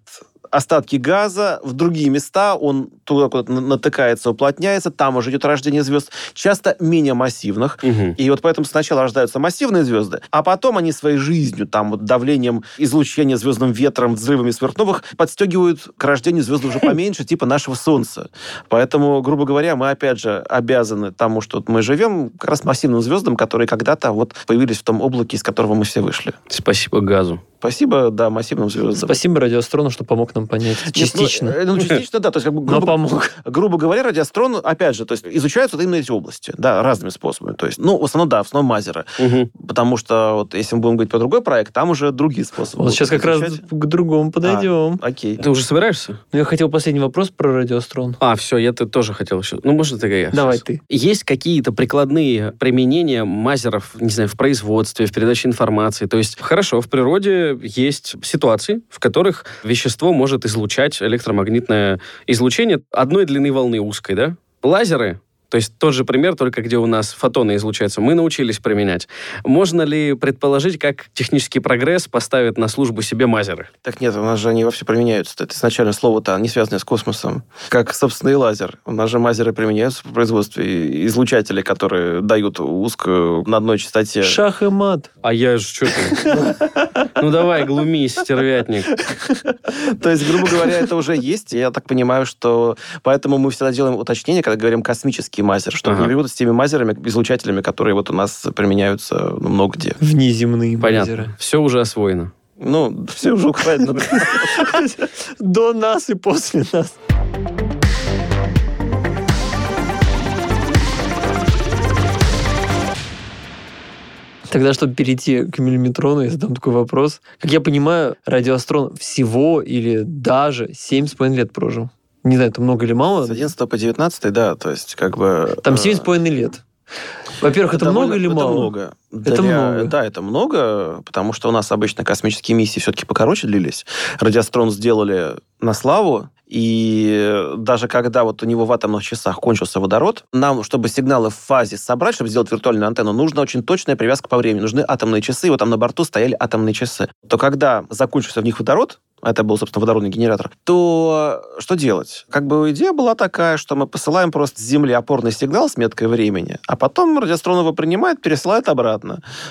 остатки газа в другие места, он туда куда-то на- натыкается, уплотняется, там уже идет рождение звезд, часто менее массивных, Мгм. и вот поэтому сначала рождаются массивные звезды, а потом они своей жизнью, там вот давлением излучения звездным ветром, взрывами сверхновых подстегивают к рождению звезд уже поменьше, типа нашего Солнца. Поэтому, грубо говоря, мы опять же обязаны тому, что мы живем, как раз массивным звездам, которые когда-то вот появились в том облаке, из которого мы все вышли. Спасибо газу. Спасибо, да, массивным звездам. Спасибо радиоастрону, что помог нам понять это Нет, частично. Ну, э, ну, частично, да. То есть, как бы, Но грубо, помог. грубо говоря, радиоастрон, опять же, то есть изучаются вот именно эти области, да, разными способами. То есть, ну, в основном, да, в основном мазеры. Мгм. Потому что вот если мы будем говорить про другой проект, там уже другие способы. Вот сейчас как раз изучать. к другому подойдем. Окей. Ты уже собираешься? Ну, Я хотел последний вопрос про радиоастрон. А, все, я ты тоже хотел еще. Ну, можно тогда я Давай щас. ты. Есть какие-то прикладные применения мазеров, не знаю, в производстве, в передаче информации? То есть, хорошо, в природе есть ситуации, в которых вещество может излучать электромагнитное излучение одной длины волны узкой, да? Лазеры, то есть тот же пример, только где у нас фотоны излучаются, мы научились применять. Можно ли предположить, как технический прогресс поставит на службу себе мазеры? Так нет, у нас же они вообще применяются. Это изначально слово-то не связанное с космосом. Как, собственно, и лазер. У нас же мазеры применяются в производстве излучателей, которые дают узкую на одной частоте. Шах и мат. А я же что? Ну давай, глумись, стервятник. То есть, грубо говоря, это уже есть. Я так понимаю, что поэтому мы всегда делаем уточнение, когда говорим космический мазер, чтобы Ага. не перепутать с теми мазерами, излучателями, которые вот у нас применяются ну, много где. Внеземные Понятно. озера. Все уже освоено. Ну, все уже правильно. До нас и после нас. Тогда, чтобы перейти к миллиметрону, я задам такой вопрос. Как я понимаю, радиоастрон всего или даже 7,5 лет прожил. Не знаю, это много или мало. С 11 по 19, да, то есть как бы... Там э, 7,5 лет. Во-первых, это, много довольно- или это мало? много. Это Для- много. Да, это много, потому что у нас обычно космические миссии все-таки покороче длились. Радиострон сделали на славу, и даже когда вот у него в атомных часах кончился водород, нам, чтобы сигналы в фазе собрать, чтобы сделать виртуальную антенну, нужна очень точная привязка по времени. Нужны атомные часы, и вот там на борту стояли атомные часы. То когда закончился в них водород, это был, собственно, водородный генератор, то что делать? Как бы идея была такая, что мы посылаем просто с Земли опорный сигнал с меткой времени, а потом радиоастрон его принимает, пересылает обратно.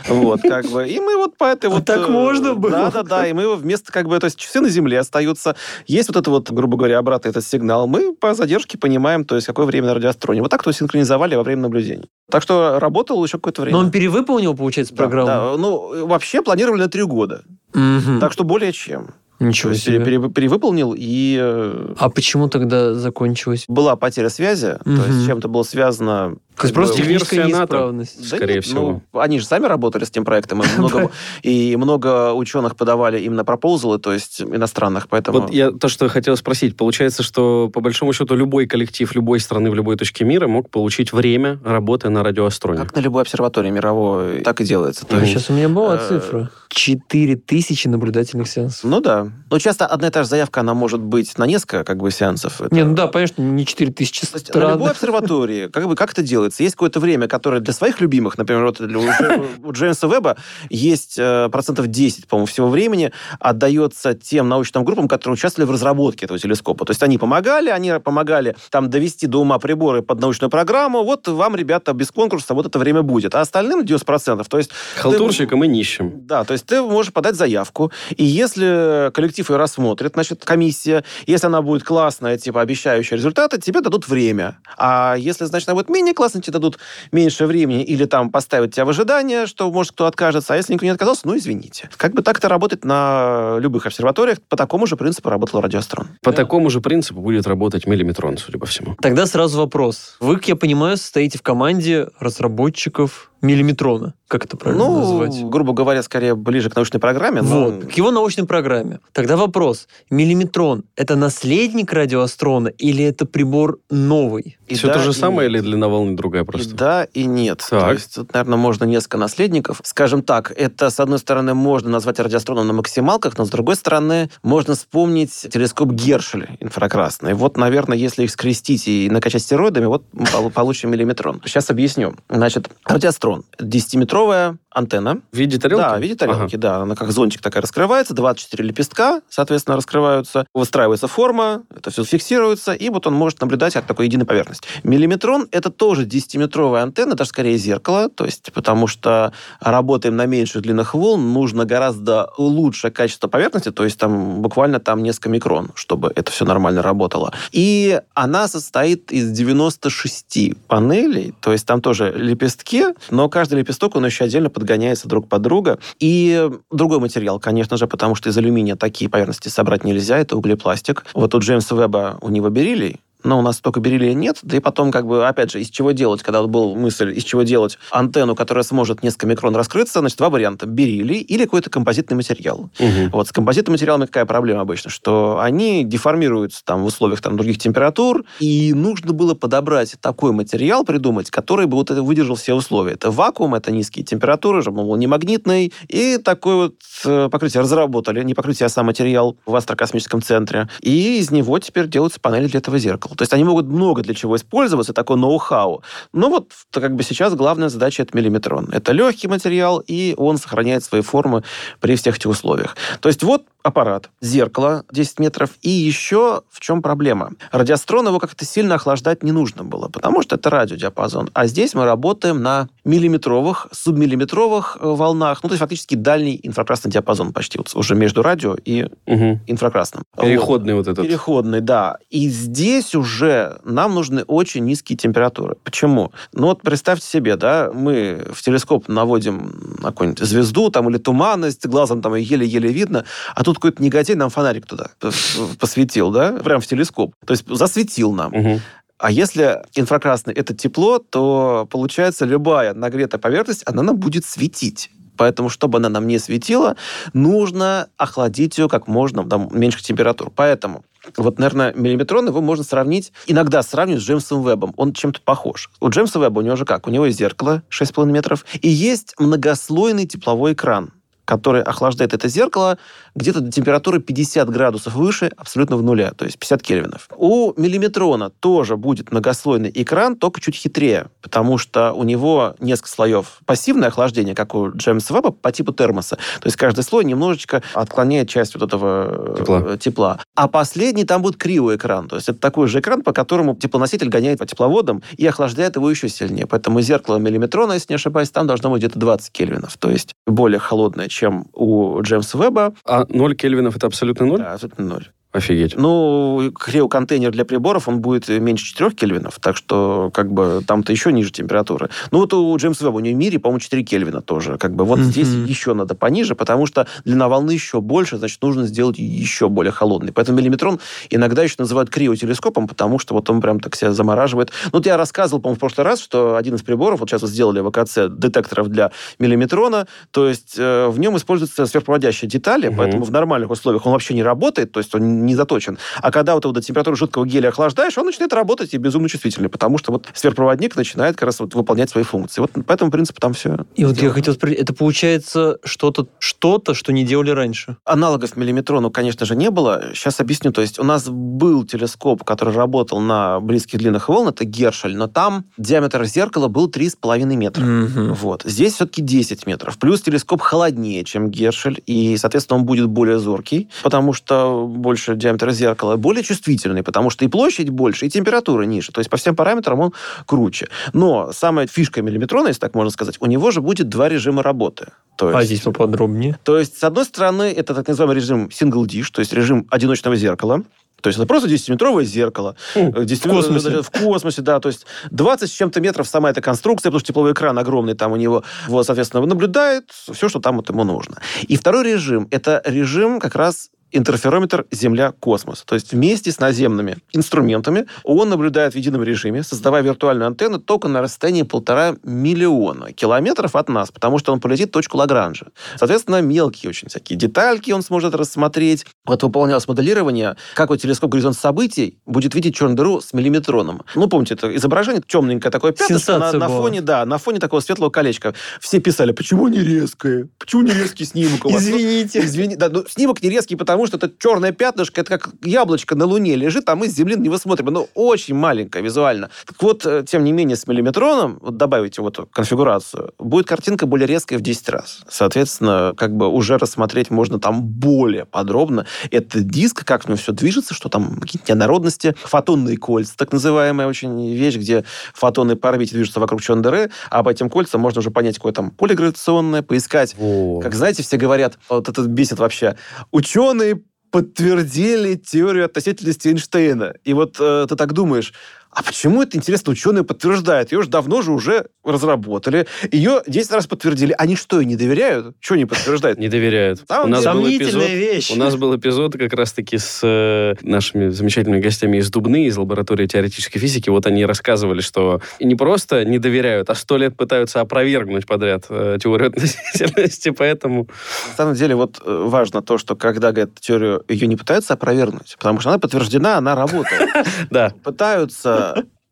Вот, как бы. И мы вот по этой А вот... так э, можно было? Да-да-да, и мы его вместо, как бы, то есть часы на Земле остаются. Есть вот это вот, грубо говоря, обратный этот сигнал. Мы по задержке понимаем, то есть какое время на радиоастроне. Вот так то синхронизовали во время наблюдения. Так что работал еще какое-то время. Но он перевыполнил, получается, Да, программу? да. Ну, вообще планировали на три года. Мгм. Так что более чем. Ничего себе. пере- пере- перевыполнил, и э, А почему тогда закончилось? была потеря связи, то есть чем-то было связано... То есть просто версия НАТО. неисправность. Да скорее нет, всего. ну, они же сами работали с тем проектом, и много, и много ученых подавали именно пропозалы, то есть иностранных, поэтому... Вот я то, что хотел спросить. Получается, что по большому счету любой коллектив любой страны в любой точке мира мог получить время работы на радиоастроне. Как на любой обсерватории мировой, так и делается. То есть, Сейчас у меня была э, цифра. 4000 наблюдательных сеансов. Ну да. Но часто одна и та же заявка, она может быть на несколько как бы сеансов. Это- Не, ну да, конечно, не 4000 То есть на любой обсерватории, как, бы, как это делается? Есть какое-то время, которое для своих любимых, например, вот для, у, Дже- у Джеймса Веба есть э, процентов 10, по-моему, всего времени отдается тем научным группам, которые участвовали в разработке этого телескопа. То есть они помогали, они помогали там довести до ума приборы под научную программу. Вот вам, ребята, без конкурса вот это время будет. А остальным 90%. То есть Халтурщикам и нищим. да, то есть ты можешь подать заявку, и если коллектив ее рассмотрит, значит, комиссия, если она будет классная, типа, обещающая результаты, тебе дадут время. А если, значит, она будет менее классная, согласен, тебе дадут меньше времени или там поставят тебя в ожидание, что, может, кто откажется, а если никто не отказался, ну, извините. Как бы так это работает на любых обсерваториях, по такому же принципу работал радиоастрон. По такому же принципу будет работать миллиметрон, судя по всему. Тогда сразу вопрос. Вы, как я понимаю, состоите в команде разработчиков миллиметрона. Как это правильно ну, назвать? грубо говоря, скорее ближе к научной программе. но- Вот, к его научной программе. Тогда вопрос. Миллиметрон – это наследник радиоастрона или это прибор новый? И Все да, то же и самое нет. или длина волны другая И просто? да, и нет. Так. То есть тут, наверное, можно несколько наследников. Скажем так, это, с одной стороны, можно назвать радиоастроном на максималках, но, с другой стороны, можно вспомнить телескоп Гершеля инфракрасный. Вот, наверное, если их скрестить и накачать стероидами, вот получим миллиметрон. Сейчас объясню. Значит, радиоастрон. 10-метровая антенна. В виде тарелки? Да, в виде тарелки, да. Она как зонтик такая раскрывается, 24 лепестка, соответственно, раскрываются, выстраивается форма, это все фиксируется, и вот он может наблюдать как такой единой поверхность. Миллиметрон — это тоже 10-метровая антенна, даже скорее зеркало, то есть потому что работаем на меньших длинных волн, нужно гораздо лучшее качество поверхности, то есть там буквально там несколько микрон, чтобы это все нормально работало. И она состоит из 96 панелей, то есть там тоже лепестки, но каждый лепесток, он еще отдельно подгоняется друг под друга. И другой материал, конечно же, потому что из алюминия такие поверхности собрать нельзя, это углепластик. Вот у Джеймса Веба у него бериллий, но у нас только бериллия нет. Да и потом, как бы, опять же, из чего делать, когда вот была мысль, из чего делать антенну, которая сможет несколько микрон раскрыться, значит, два варианта. Бериллий или какой-то композитный материал. Мгм. Вот с композитными материалами какая проблема обычно? Что они деформируются там в условиях там, других температур, и нужно было подобрать такой материал, придумать, который бы вот это выдержал все условия. Это вакуум, это низкие температуры, чтобы он был не магнитный, и такое вот э, покрытие разработали, не покрытие, а сам материал в астрокосмическом центре. И из него теперь делаются панели для этого зеркала. То есть они могут много для чего использоваться, такое ноу-хау. Но вот как бы сейчас главная задача это миллиметрон. Это легкий материал, и он сохраняет свои формы при всех этих условиях. То есть вот аппарат, зеркало 10 метров, и еще в чем проблема? Радиострон его как-то сильно охлаждать не нужно было, потому что это радиодиапазон. А здесь мы работаем на миллиметровых, субмиллиметровых э, волнах, ну, то есть фактически дальний инфракрасный диапазон почти вот уже между радио и Мгм. инфракрасным. Вот. Переходный вот этот. Переходный, да. И здесь уже нам нужны очень низкие температуры. Почему? Ну вот представьте себе, да, мы в телескоп наводим на какую-нибудь звезду там или туманность, глазом там ее еле-еле видно, а тут какой-то негодяй нам фонарик туда посветил, да, прям в телескоп. То есть засветил нам. А если инфракрасный это тепло, то получается любая нагретая поверхность, она нам будет светить. Поэтому, чтобы она нам не светила, нужно охладить ее как можно там, меньших температур. Поэтому вот, наверное, миллиметрон его можно сравнить, иногда сравнивать с Джеймсом Вебом. Он чем-то похож. У Джеймса Веба у него же как? У него есть зеркало 6,5 метров, и есть многослойный тепловой экран который охлаждает это зеркало где-то до температуры 50 градусов выше, абсолютно в нуле, то есть 50 кельвинов. У миллиметрона тоже будет многослойный экран, только чуть хитрее, потому что у него несколько слоев пассивное охлаждение, как у Джеймса Веба, по типу термоса. То есть каждый слой немножечко отклоняет часть вот этого э, Тепла. тепла. А последний там будет кривой экран. То есть это такой же экран, по которому теплоноситель гоняет по тепловодам и охлаждает его еще сильнее. Поэтому зеркало миллиметрона, если не ошибаюсь, там должно быть где-то 20 кельвинов. То есть более холодное, чем у Джеймса Веба. А 0 кельвинов это абсолютно ноль? Да, абсолютно ноль. Офигеть. Ну, криоконтейнер для приборов, он будет меньше 4 кельвинов, так что как бы там-то еще ниже температуры. Ну, вот у Джеймса Веба, у него в мире, по-моему, 4 кельвина тоже. Как бы вот Мгм. здесь еще надо пониже, потому что длина волны еще больше, значит, нужно сделать еще более холодный. Поэтому миллиметрон иногда еще называют криотелескопом, потому что вот он прям так себя замораживает. Ну, вот я рассказывал, по-моему, в прошлый раз, что один из приборов, вот сейчас вот сделали в ВКЦ детекторов для миллиметрона, то есть э, в нем используются сверхпроводящие детали, Мгм. поэтому в нормальных условиях он вообще не работает, то есть он не заточен. А когда вот до температуры жидкого геля охлаждаешь, он начинает работать и безумно чувствительный, потому что вот сверхпроводник начинает как раз вот выполнять свои функции. Вот по этому принципу там все. И вот я хотел спросить, это получается что-то, что-то, что не делали раньше? Аналогов миллиметрону, конечно же, не было. Сейчас объясню. То есть у нас был телескоп, который работал на близких длинных волн, это Гершель, но там диаметр зеркала был 3,5 метра. Мгм. Вот. Здесь все-таки 10 метров. Плюс телескоп холоднее, чем Гершель, и, соответственно, он будет более зоркий, потому что больше диаметр зеркала, более чувствительный, потому что и площадь больше, и температура ниже. То есть по всем параметрам он круче. Но самая фишка миллиметрона, если так можно сказать, у него же будет два режима работы. То А есть, здесь поподробнее. то есть, с одной стороны, это так называемый режим single dish, то есть режим одиночного зеркала. То есть это просто 10-метровое зеркало. Хм, в космосе. В космосе, да. То есть 20 с чем-то метров сама эта конструкция, потому что тепловой экран огромный там у него. Вот, соответственно, наблюдает все, что там вот ему нужно. И второй режим – это режим как раз интерферометр Земля-космос. То есть вместе с наземными инструментами он наблюдает в едином режиме, создавая виртуальную антенну только на расстоянии полтора миллиона километров от нас, потому что он полетит в точку Лагранжа. Соответственно, мелкие очень всякие детальки он сможет рассмотреть. Вот выполнялось моделирование, как вот телескоп «Горизонт событий» будет видеть черную дыру с миллиметроном. Ну, помните, это изображение темненькое такое пятнышко на, на фоне, да, на фоне такого светлого колечка. Все писали, почему не резкое? Почему не резкий снимок у вас? Извините. Извини, да, ну, снимок не резкий, потому что это черное пятнышко, это как яблочко на Луне лежит, а мы с Земли на него смотрим. Оно очень маленькое визуально. Так вот, э, тем не менее, с миллиметроном, вот добавите вот конфигурацию, будет картинка более резкая в 10 раз. Соответственно, как бы уже рассмотреть можно там более подробно. Это диск, как в нем все движется, что там какие-то неоднородности. Фотонные кольца, так называемая очень вещь, где фотоны по орбите движутся вокруг черной дыры, а по этим кольцам можно уже понять, какое там полигравитационное, поискать. О. Как знаете, все говорят, вот это бесит вообще, ученые подтвердили теорию относительности Эйнштейна. И вот э, ты так думаешь, а почему это, интересно, ученые подтверждают? Ее уже давно же уже разработали. Ее 10 раз подтвердили. Они что, не доверяют? Что не подтверждают? Не доверяют. Там у, нас был эпизод, вещь. у нас был эпизод как раз-таки с э, нашими замечательными гостями из Дубны, из лаборатории теоретической физики. Вот они рассказывали, что не просто не доверяют, а сто лет пытаются опровергнуть подряд э, теорию относительности, поэтому... На самом деле, вот э, важно то, что когда говорят теорию, ее не пытаются опровергнуть, потому что она подтверждена, она работает. Да, Пытаются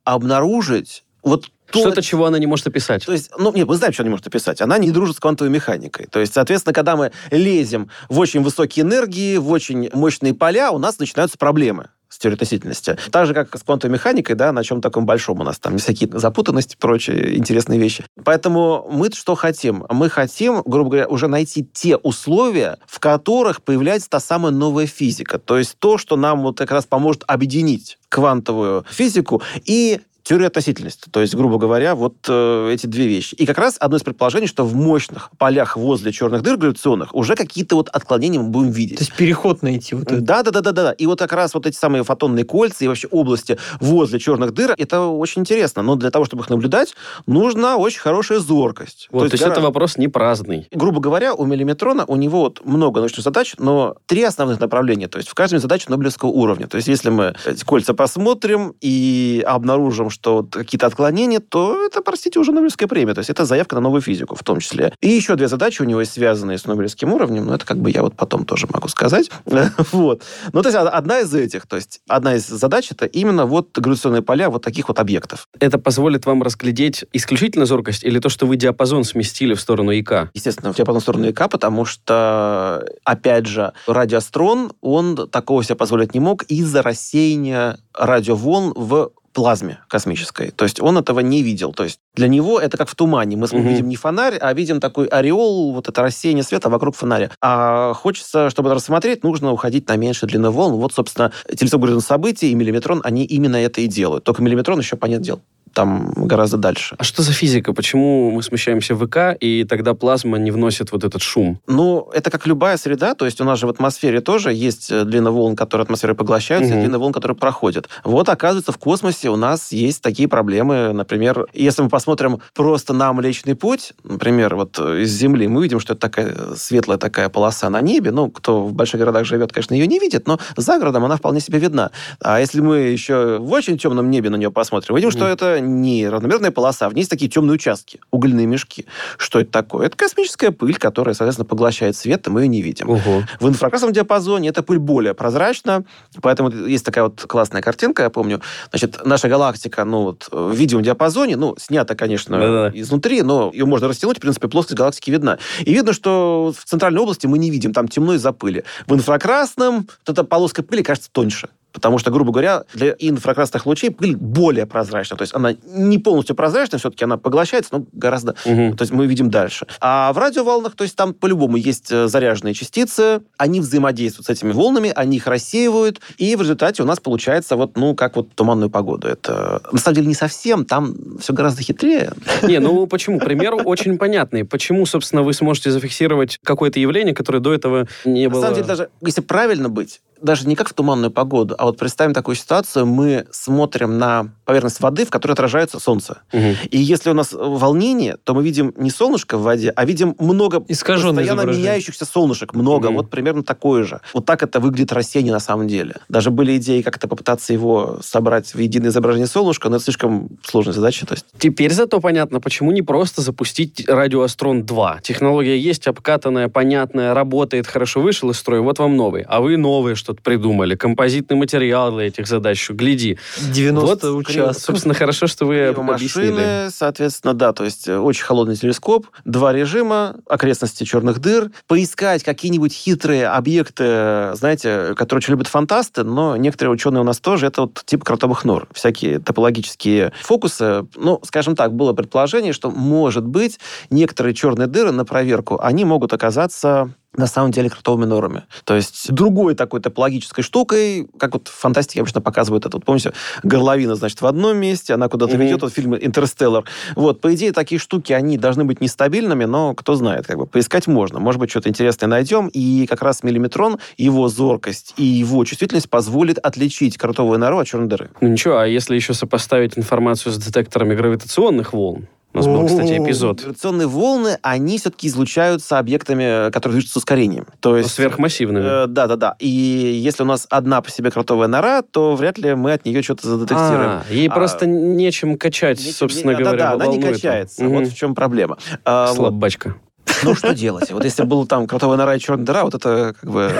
обнаружить вот то, что-то, чего она не может описать. То есть, ну, нет, мы знаем, что она не может описать. Она не дружит с квантовой механикой. То есть, соответственно, когда мы лезем в очень высокие энергии, в очень мощные поля, у нас начинаются проблемы с относительности. Так же, как с квантовой механикой, да, на чем таком большом у нас там всякие запутанности, прочие интересные вещи. Поэтому мы что хотим? Мы хотим, грубо говоря, уже найти те условия, в которых появляется та самая новая физика. То есть то, что нам вот как раз поможет объединить квантовую физику и теорию относительности. То есть, грубо говоря, вот э, эти две вещи. И как раз одно из предположений, что в мощных полях возле черных дыр гравитационных уже какие-то вот отклонения мы будем видеть. То есть переход найти вот это. Да, да, да, да, да. И вот как раз вот эти самые фотонные кольца и вообще области возле черных дыр, это очень интересно. Но для того, чтобы их наблюдать, нужна очень хорошая зоркость. Вот, то есть, гораздо- это вопрос не праздный. Грубо говоря, у миллиметрона у него вот много научных задач, но три основных направления. То есть в каждой задаче Нобелевского уровня. То есть если мы эти кольца посмотрим и обнаружим, что вот какие-то отклонения, то это, простите, уже Нобелевская премия. То есть это заявка на новую физику в том числе. И еще две задачи у него есть связанные с Нобелевским уровнем, но это как бы я вот потом тоже могу сказать. Вот. Ну, то есть одна из этих, то есть одна из задач это именно вот гравитационные поля вот таких вот объектов. Это позволит вам разглядеть исключительно зоркость или то, что вы диапазон сместили в сторону ИК? естественно, в диапазон стороны ИК, потому что, опять же, радиострон, он такого себе позволить не мог из-за рассеяния радиоволн в плазме космической. То есть он этого не видел. То есть для него это как в тумане. Мы Мгм. видим не фонарь, а видим такой ореол, вот это рассеяние света вокруг фонаря. А хочется, чтобы это рассмотреть, нужно уходить на меньшую длину волн. Вот, собственно, телескоп «Горизонт событий» и миллиметрон, они именно это и делают. Только миллиметрон еще, понятное дело, там гораздо дальше. А что за физика? Почему мы смещаемся в ИК, и тогда плазма не вносит вот этот шум? Ну, это как любая среда, то есть у нас же в атмосфере тоже есть э, длина волн, которые атмосферой поглощаются, Мгм. и длина волн, которые проходят. Вот, оказывается, в космосе у нас есть такие проблемы. Например, если мы посмотрим просто на Млечный Путь, например, вот э, из Земли, мы видим, что это такая светлая такая полоса на небе. Ну, кто в больших городах живет, конечно, ее не видит, но за городом она вполне себе видна. А если мы еще в очень темном небе на нее посмотрим, видим, что Мгм. это не равномерная полоса, в ней есть такие темные участки, угольные мешки. Что это такое? Это космическая пыль, которая, соответственно, поглощает свет, и мы ее не видим. Ого. В инфракрасном диапазоне эта пыль более прозрачна, поэтому есть такая вот классная картинка, я помню. Значит, наша галактика, ну, вот, в видимом диапазоне, ну, снята, конечно, Да-да-да. изнутри, но ее можно растянуть, в принципе, плоскость галактики видна. И видно, что в центральной области мы не видим, там темно из-за пыли. В инфракрасном вот эта полоска пыли кажется тоньше. Потому что, грубо говоря, для инфракрасных лучей пыль более прозрачна. То есть она не полностью прозрачна, все-таки она поглощается, но гораздо Мгм. то есть мы видим дальше. А в радиоволнах, то есть там по-любому есть э, заряженные частицы, они взаимодействуют с этими волнами, они их рассеивают, и в результате у нас получается вот, ну, как вот туманную погоду. Это, на самом деле, не совсем, там все гораздо хитрее. Не, ну почему? Пример очень понятный. Почему, собственно, вы сможете зафиксировать какое-то явление, которое до этого не На было... самом деле, даже если правильно быть, даже не как в туманную погоду, а вот представим такую ситуацию, мы смотрим на поверхность воды, в которой отражается солнце. Мгм. И если у нас волнение, то мы видим не солнышко в воде, а видим много Искаженное постоянно меняющихся солнышек. Много. Мгм. Вот примерно такое же. Вот так это выглядит растение на самом деле. Даже были идеи как-то попытаться его собрать в единое изображение солнышка, но это слишком сложная задача. То есть Теперь зато понятно, почему не просто запустить Радиоастрон 2. Технология есть, обкатанная, понятная, работает, хорошо вышел из строя, вот вам новый. А вы новые что-то придумали, композитный материал для этих задач, гляди. 90 вот, участков. собственно, хорошо, что вы объяснили. машины, соответственно, да, то есть э, очень холодный телескоп, два режима, окрестности черных дыр, поискать какие-нибудь хитрые объекты, знаете, которые очень любят фантасты, но некоторые ученые у нас тоже, это вот типа кротовых нор, всякие топологические фокусы. Ну, скажем так, было предположение, что, может быть, некоторые черные дыры на проверку, они могут оказаться на самом деле кротовыми норами. То есть другой такой топологической штукой, как вот в фантастике обычно показывают это. Вот помните, горловина, значит, в одном месте, она куда-то Мгм. ведет, вот фильм «Интерстеллар». Вот, по идее, такие штуки, они должны быть нестабильными, но кто знает, как бы, поискать можно. Может быть, что-то интересное найдем, и как раз миллиметрон, его зоркость и его чувствительность позволит отличить кротовую нору от черной дыры. Ну ничего, а если еще сопоставить информацию с детекторами гравитационных волн, у нас был, кстати, эпизод Гравитационные волны, они все-таки излучаются объектами, которые движутся с ускорением. То есть... сверхмассивными. Э, Да, да, да. И если у нас одна по себе кротовая нора, то вряд ли мы от нее что-то задетектируем. А, ей А, просто нечем качать, собственно не- говоря, Да, да, она не качается. Вот в чем проблема. А. Слабачка. Ну, что делать? Вот если был там кротовая нора и черная дыра, вот это как бы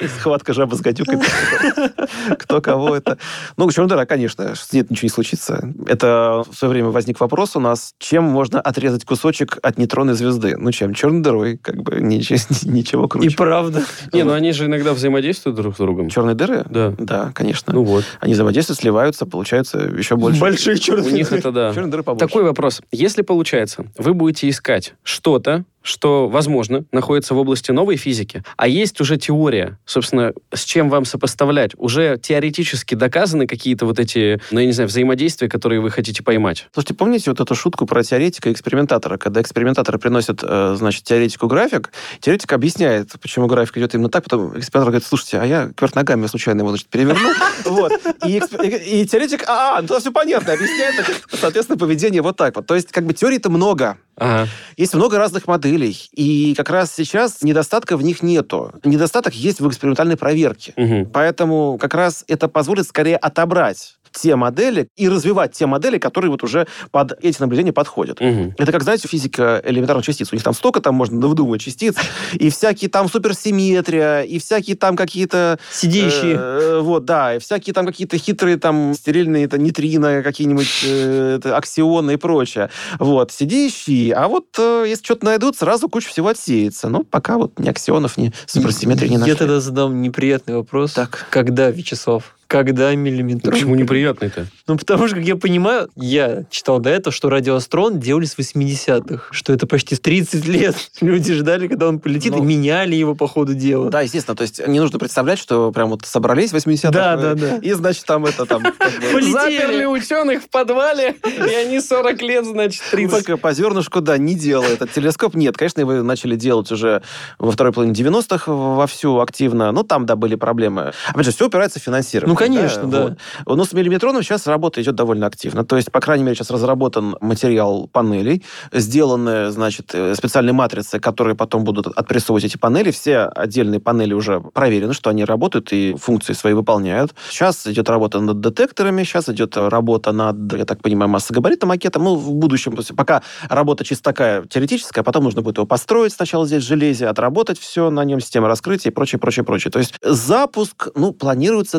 схватка жаба с гадюкой. Кто кого это. Ну, черная дыра, конечно, с ней ничего не случится. Это в свое время возник вопрос у нас, чем можно отрезать кусочек от нейтронной звезды? Ну, чем? Черной дырой, как бы ничего, ничего И круче. правда. Не, ну они же иногда взаимодействуют друг с другом. Черные дыры? Да. Да, конечно. Ну вот. Они взаимодействуют, сливаются, получается еще больше. Большие У черные них это да. Черные дыры побольше. Такой вопрос. Если получается, вы будете искать что-то, что, возможно, находится в области новой физики, а есть уже теория, собственно, с чем вам сопоставлять, уже теоретически доказаны какие-то вот эти, ну, я не знаю, взаимодействия, которые вы хотите поймать. Слушайте, помните вот эту шутку про теоретика и экспериментатора? Когда экспериментаторы приносят, э, значит, теоретику график, теоретик объясняет, почему график идет именно так, потом экспериментатор говорит, слушайте, а я кверх ногами случайно его, значит, перевернул. Вот. И теоретик, а, ну тогда все понятно, объясняет, соответственно, поведение вот так вот. То есть, как бы, теорий-то много. Есть много разных моделей, и как раз сейчас недостатка в них нету. Недостаток есть в экспериментальной проверке. Мгм. Поэтому как раз это позволит скорее отобрать те модели и развивать те модели, которые вот уже под эти наблюдения подходят. Мгм. Это как, знаете, физика элементарных частиц. У них там столько там можно выдумывать частиц, и всякие там суперсимметрия, и всякие там какие-то... Сидящие. э, вот, да, и всякие там какие-то хитрые там стерильные это, нейтрино, какие-нибудь э, аксионы и прочее. Вот, сидящие. А вот э, если что-то найдут, сразу куча всего отсеется. Ну, пока вот ни аксионов, ни суперсимметрии не Я нашли. тогда задам неприятный вопрос. Так. Когда, Вячеслав? Когда миллиметр? Почему неприятный-то? Ну, потому что, как я понимаю, я читал до этого, что радиоастрон делали с 80-х, что это почти 30 лет. Люди ждали, когда он полетит, Ну, и меняли его по ходу дела. Да, естественно. То есть не нужно представлять, что прям вот собрались в 80-х. Да, э, да, да. И, значит, там это там... Заперли ученых в подвале, и они 40 лет, значит, 30. Только по зернышку, да, не делает. Этот телескоп нет. Конечно, его начали делать уже во второй половине 90-х вовсю активно. Но там, да, были проблемы. Опять же, все упирается в финансирование. Ну, конечно, да. Вот. Но с миллиметроном сейчас работа идет довольно активно. То есть, по крайней мере, сейчас разработан материал панелей, сделаны, значит, э, специальные матрицы, которые потом будут отпрессовывать эти панели. Все отдельные панели уже проверены, что они работают и функции свои выполняют. Сейчас идет работа над детекторами, сейчас идет работа над, я так понимаю, массогабаритным макетом. Ну, в будущем, то есть пока работа чисто такая теоретическая, потом нужно будет его построить сначала здесь в железе, отработать все на нем, система раскрытия и прочее, прочее, прочее. То есть запуск, ну, планируется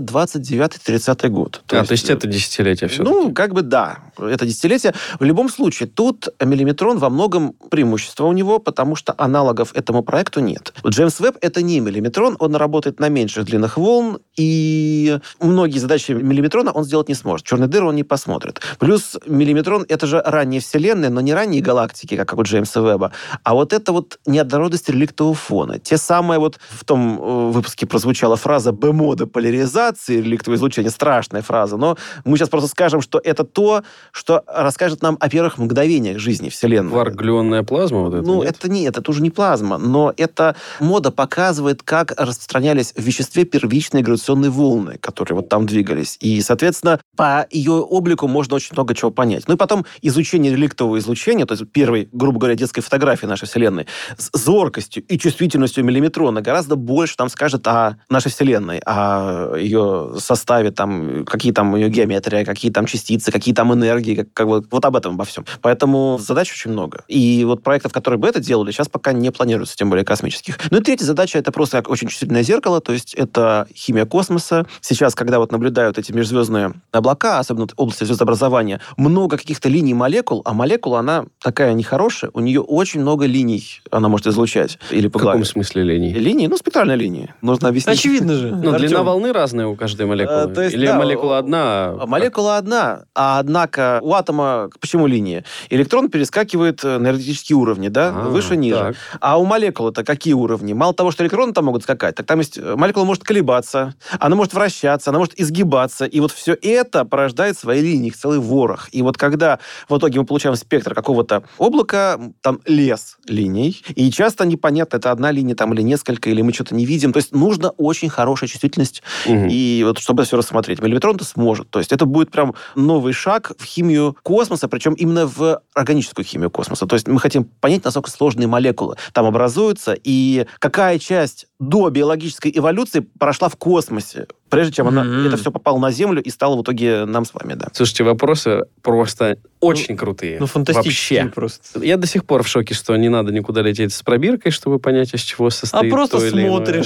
29-30 год. А, то есть это десятилетие все ну, как бы да, это десятилетие. В любом случае, тут миллиметрон во многом преимущество у него, потому что аналогов этому проекту нет. Джеймс Веб это не миллиметрон, он работает на меньших длинных волн, и многие задачи миллиметрона он сделать не сможет. Черный дыр он не посмотрит. Плюс миллиметрон это же ранние вселенные, но не ранние галактики, как у Джеймса Веба, а вот это вот неоднородность реликтового фона. Те самые вот в том э, выпуске прозвучала фраза «б-мода поляризации» реликтовое излучение. Страшная фраза. Но мы сейчас просто скажем, что это то, что расскажет нам о первых мгновениях жизни Вселенной. Варгленная плазма вот это? Ну, нет? это нет, это уже не плазма, но эта мода показывает, как распространялись в веществе первичные гравитационные волны, которые вот там двигались. И, соответственно, по ее облику можно очень много чего понять. Ну и потом изучение реликтового излучения, то есть первой, грубо говоря, детской фотографии нашей Вселенной, с зоркостью и чувствительностью миллиметрона гораздо больше там скажет о нашей Вселенной, о ее составе, там, какие там ее геометрия, какие там частицы, какие там энергии, как, как вот, вот об этом обо всем. Поэтому задач очень много. И вот проектов, которые бы это делали, сейчас пока не планируется, тем более космических. Ну и третья задача это просто как очень чувствительное зеркало, то есть это химия космоса. Сейчас, когда вот наблюдают эти межзвездные облака, особенно в области звездообразования, много каких-то линий молекул, а молекула, она такая нехорошая, у нее очень много линий она может излучать или В каком смысле линии? Линии, ну, спектральные линии. Нужно объяснить. Очевидно же. Ну, длина волны разная у каждой молекулы? А, то есть, Или да, молекула одна? А Молекула одна, а однако у атома почему линии? Электрон перескакивает на энергетические уровни, да, А, выше, ниже. так. А у молекулы-то какие уровни? Мало того, что электроны там могут скакать, так там есть э, молекула может колебаться, она может вращаться, она может изгибаться, и вот все это порождает свои линии, их целый ворох. И вот когда в итоге мы получаем спектр какого-то облака, там лес линий, и часто непонятно, это одна линия там или несколько, или мы что-то не видим. То есть нужно очень хорошая чувствительность Мгм. и вот чтобы это все рассмотреть. Миллиметрон-то сможет. То есть это будет прям новый шаг в химию космоса, причем именно в органическую химию космоса. То есть мы хотим понять, насколько сложные молекулы там образуются, и какая часть до биологической эволюции прошла в космосе, прежде чем она, это все попало на Землю и стало в итоге нам с вами, да. Слушайте, вопросы просто очень крутые. Ну, фантастические Вообще. просто. Я до сих пор в шоке, что не надо никуда лететь с пробиркой, чтобы понять, из чего А состоит просто то или иное.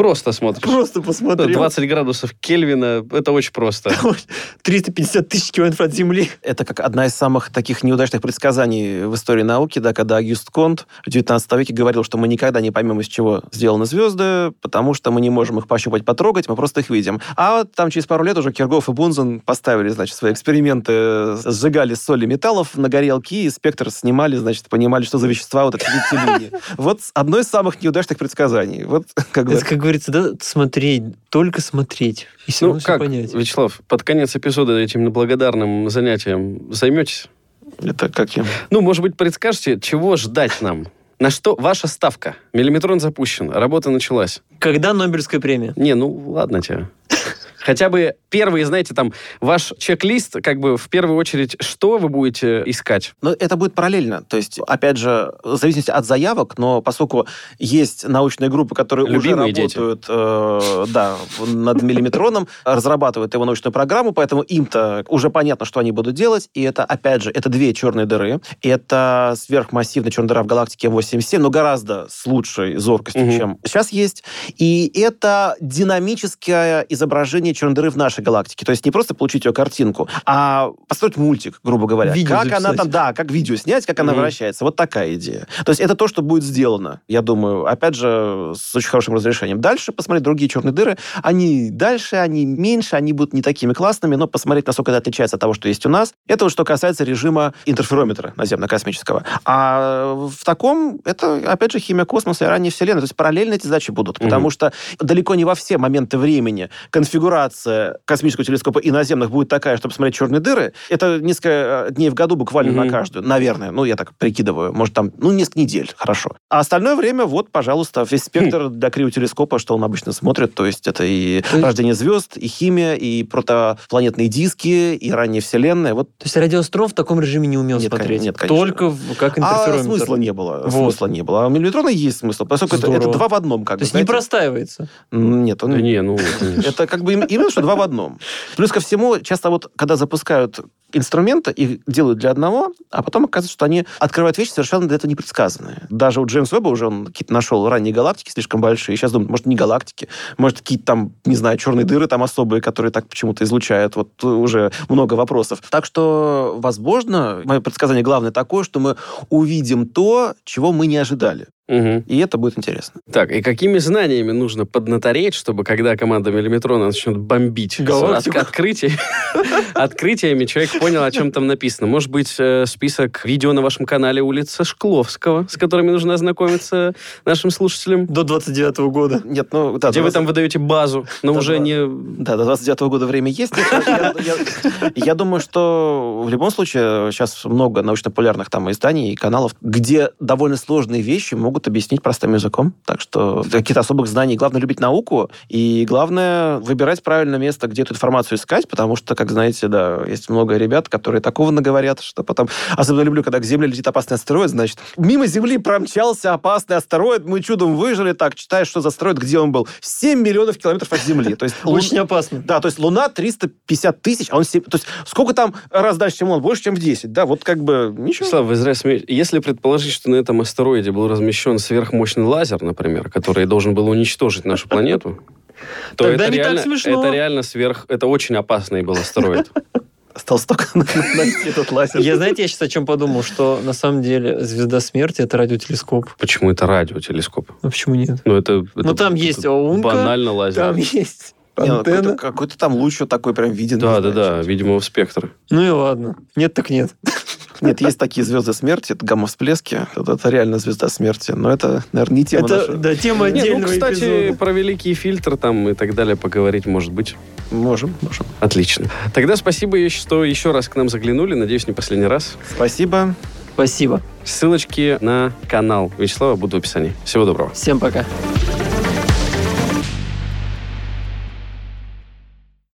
Просто смотришь. Просто посмотри. 20 градусов Кельвина, это очень просто. 350 тысяч километров от Земли. Это как одна из самых таких неудачных предсказаний в истории науки, да, когда Агюст Конт в 19 веке говорил, что мы никогда не поймем, из чего сделаны звезды, потому что мы не можем их пощупать, потрогать, мы просто их видим. А вот там через пару лет уже Киргоф и Бунзен поставили, значит, свои эксперименты, сжигали соли металлов на горелки, и спектр снимали, значит, понимали, что за вещества вот эти эти линии. Вот одно из самых неудачных предсказаний. Вот как бы... Говорится, да, смотреть, только смотреть. И все Ну равно все как, понять. Вячеслав, под конец эпизода этим благодарным занятием займетесь? Это как я... Ну, может быть, предскажете, чего ждать нам? На что ваша ставка? Миллиметрон запущен, работа началась. Когда Нобелевская премия? Не, ну ладно тебе. Хотя бы первый, знаете, там, ваш чек-лист, как бы в первую очередь, что вы будете искать? Но это будет параллельно. То есть, опять же, в зависимости от заявок, но поскольку есть научные группы, которые Любимые уже работают э, да, над миллиметроном, разрабатывают его научную программу, поэтому им-то уже понятно, что они будут делать. И это, опять же, это две черные дыры. Это сверхмассивная черная дыра в галактике М87, но гораздо с лучшей зоркостью, Мгм. чем сейчас есть. И это динамическое изображение черной дыры в нашей галактике. То есть не просто получить ее картинку, а построить мультик, грубо говоря. Видео как она записать. там, да, как видео снять, как она Мгм. вращается. Вот такая идея. То есть это то, что будет сделано, я думаю, опять же, с очень хорошим разрешением. Дальше посмотреть другие черные дыры. Они дальше, они меньше, они будут не такими классными, но посмотреть, насколько это отличается от того, что есть у нас. Это вот что касается режима интерферометра наземно-космического. А в таком, это, опять же, химия космоса и ранняя Вселенная. То есть параллельно эти задачи будут. Мгм. Потому что далеко не во все моменты времени конфигурация космического телескопа и наземных будет такая, чтобы смотреть черные дыры. Это несколько э, дней в году буквально Мгм. на каждую. Наверное. Ну, я так прикидываю. Может, там, ну, несколько недель. Хорошо. А остальное время, вот, пожалуйста, весь спектр для криотелескопа, что он обычно смотрит. То есть это и рождение звезд, и химия, и протопланетные диски, и ранняя Вселенная. Вот То есть радиоастрон в таком режиме не умел Нет, смотреть? нет, конечно. Только как а интерферометр. смысла не было. Вот. Смысла не было. А у миллиметрона есть смысл, поскольку это, это два в одном. Как То бы, есть не знаете. простаивается. М, Нет, он Да не, ну. Это как бы именно что два в одном. Плюс ко всему, часто вот, когда запускают инструменты, их делают для одного, а потом оказывается, что они открывают вещи совершенно для этого не предсказанные. Даже у Джеймса Уэбба уже он какие-то нашел ранние галактики слишком большие. Сейчас думают, может, не галактики, может, какие-то там, не знаю, черные дыры там особые, которые так почему-то излучают. Вот уже много вопросов. Так что, возможно, мое предсказание главное такое, что мы увидим то, чего мы не ожидали. Мгм. И это будет интересно. Так, и какими знаниями нужно поднатореть, чтобы когда команда Миллиметрона начнет бомбить от- открытий- открытиями, человек понял, о чем там написано. Может быть, э, список видео на вашем канале улица Шкловского, с которыми нужно ознакомиться нашим слушателям? До 29 года. Нет, ну, да, Где до вы 20 там выдаете базу, но Да, уже да. не... Да, до 29 года время есть. Нет, Я, я- я думаю, что в любом случае сейчас много научно-популярных там изданий и каналов, где довольно сложные вещи могут объяснить простым языком. Так что каких-то особых знаний. Главное любить науку и главное выбирать правильное место, где эту информацию искать, потому что, как знаете, да, есть много ребят, которые такого наговорят, что потом... Особенно люблю, когда к Земле летит опасный астероид, значит, мимо Земли промчался опасный астероид, мы чудом выжили, так, читаешь, что за астероид, где он был. 7 миллионов километров от Земли. То есть Очень опасно. да, то есть Луна 350 тысяч, а он... се- То есть сколько там раз дальше, чем он? Больше, чем в 10. Да, вот как бы ничего. Слава. Если предположить, что на этом астероиде был размещен сверхмощный лазер, например, который должен был уничтожить нашу планету, то Тогда это не так реально, смешно. это реально сверх... Это очень опасный был астероид. Осталось только найти этот лазер. Я, знаете, я сейчас о чем подумал, что на самом деле звезда смерти это радиотелескоп. Почему это радиотелескоп? Ну почему нет? Ну, это, Ну там есть ОУНка, банально лазер. там есть ну. Какой-то какой-то там луч вот такой прям виден. Да, да, знаю, да, что-то. видимого спектра. Ну и ладно. Нет так нет. Нет, есть такие звезды смерти, это гамма-всплески. Это, это реально звезда смерти. Но это, наверное, не тема это, наша. да, тема ну, отдельного кстати, эпизода. про великий фильтр там и так далее поговорить, может быть. Можем, можем. Отлично. Тогда спасибо, что еще раз к нам заглянули. Надеюсь, не последний раз. Спасибо. Спасибо. Ссылочки на канал Вячеслава будут в описании. Всего доброго. Всем пока.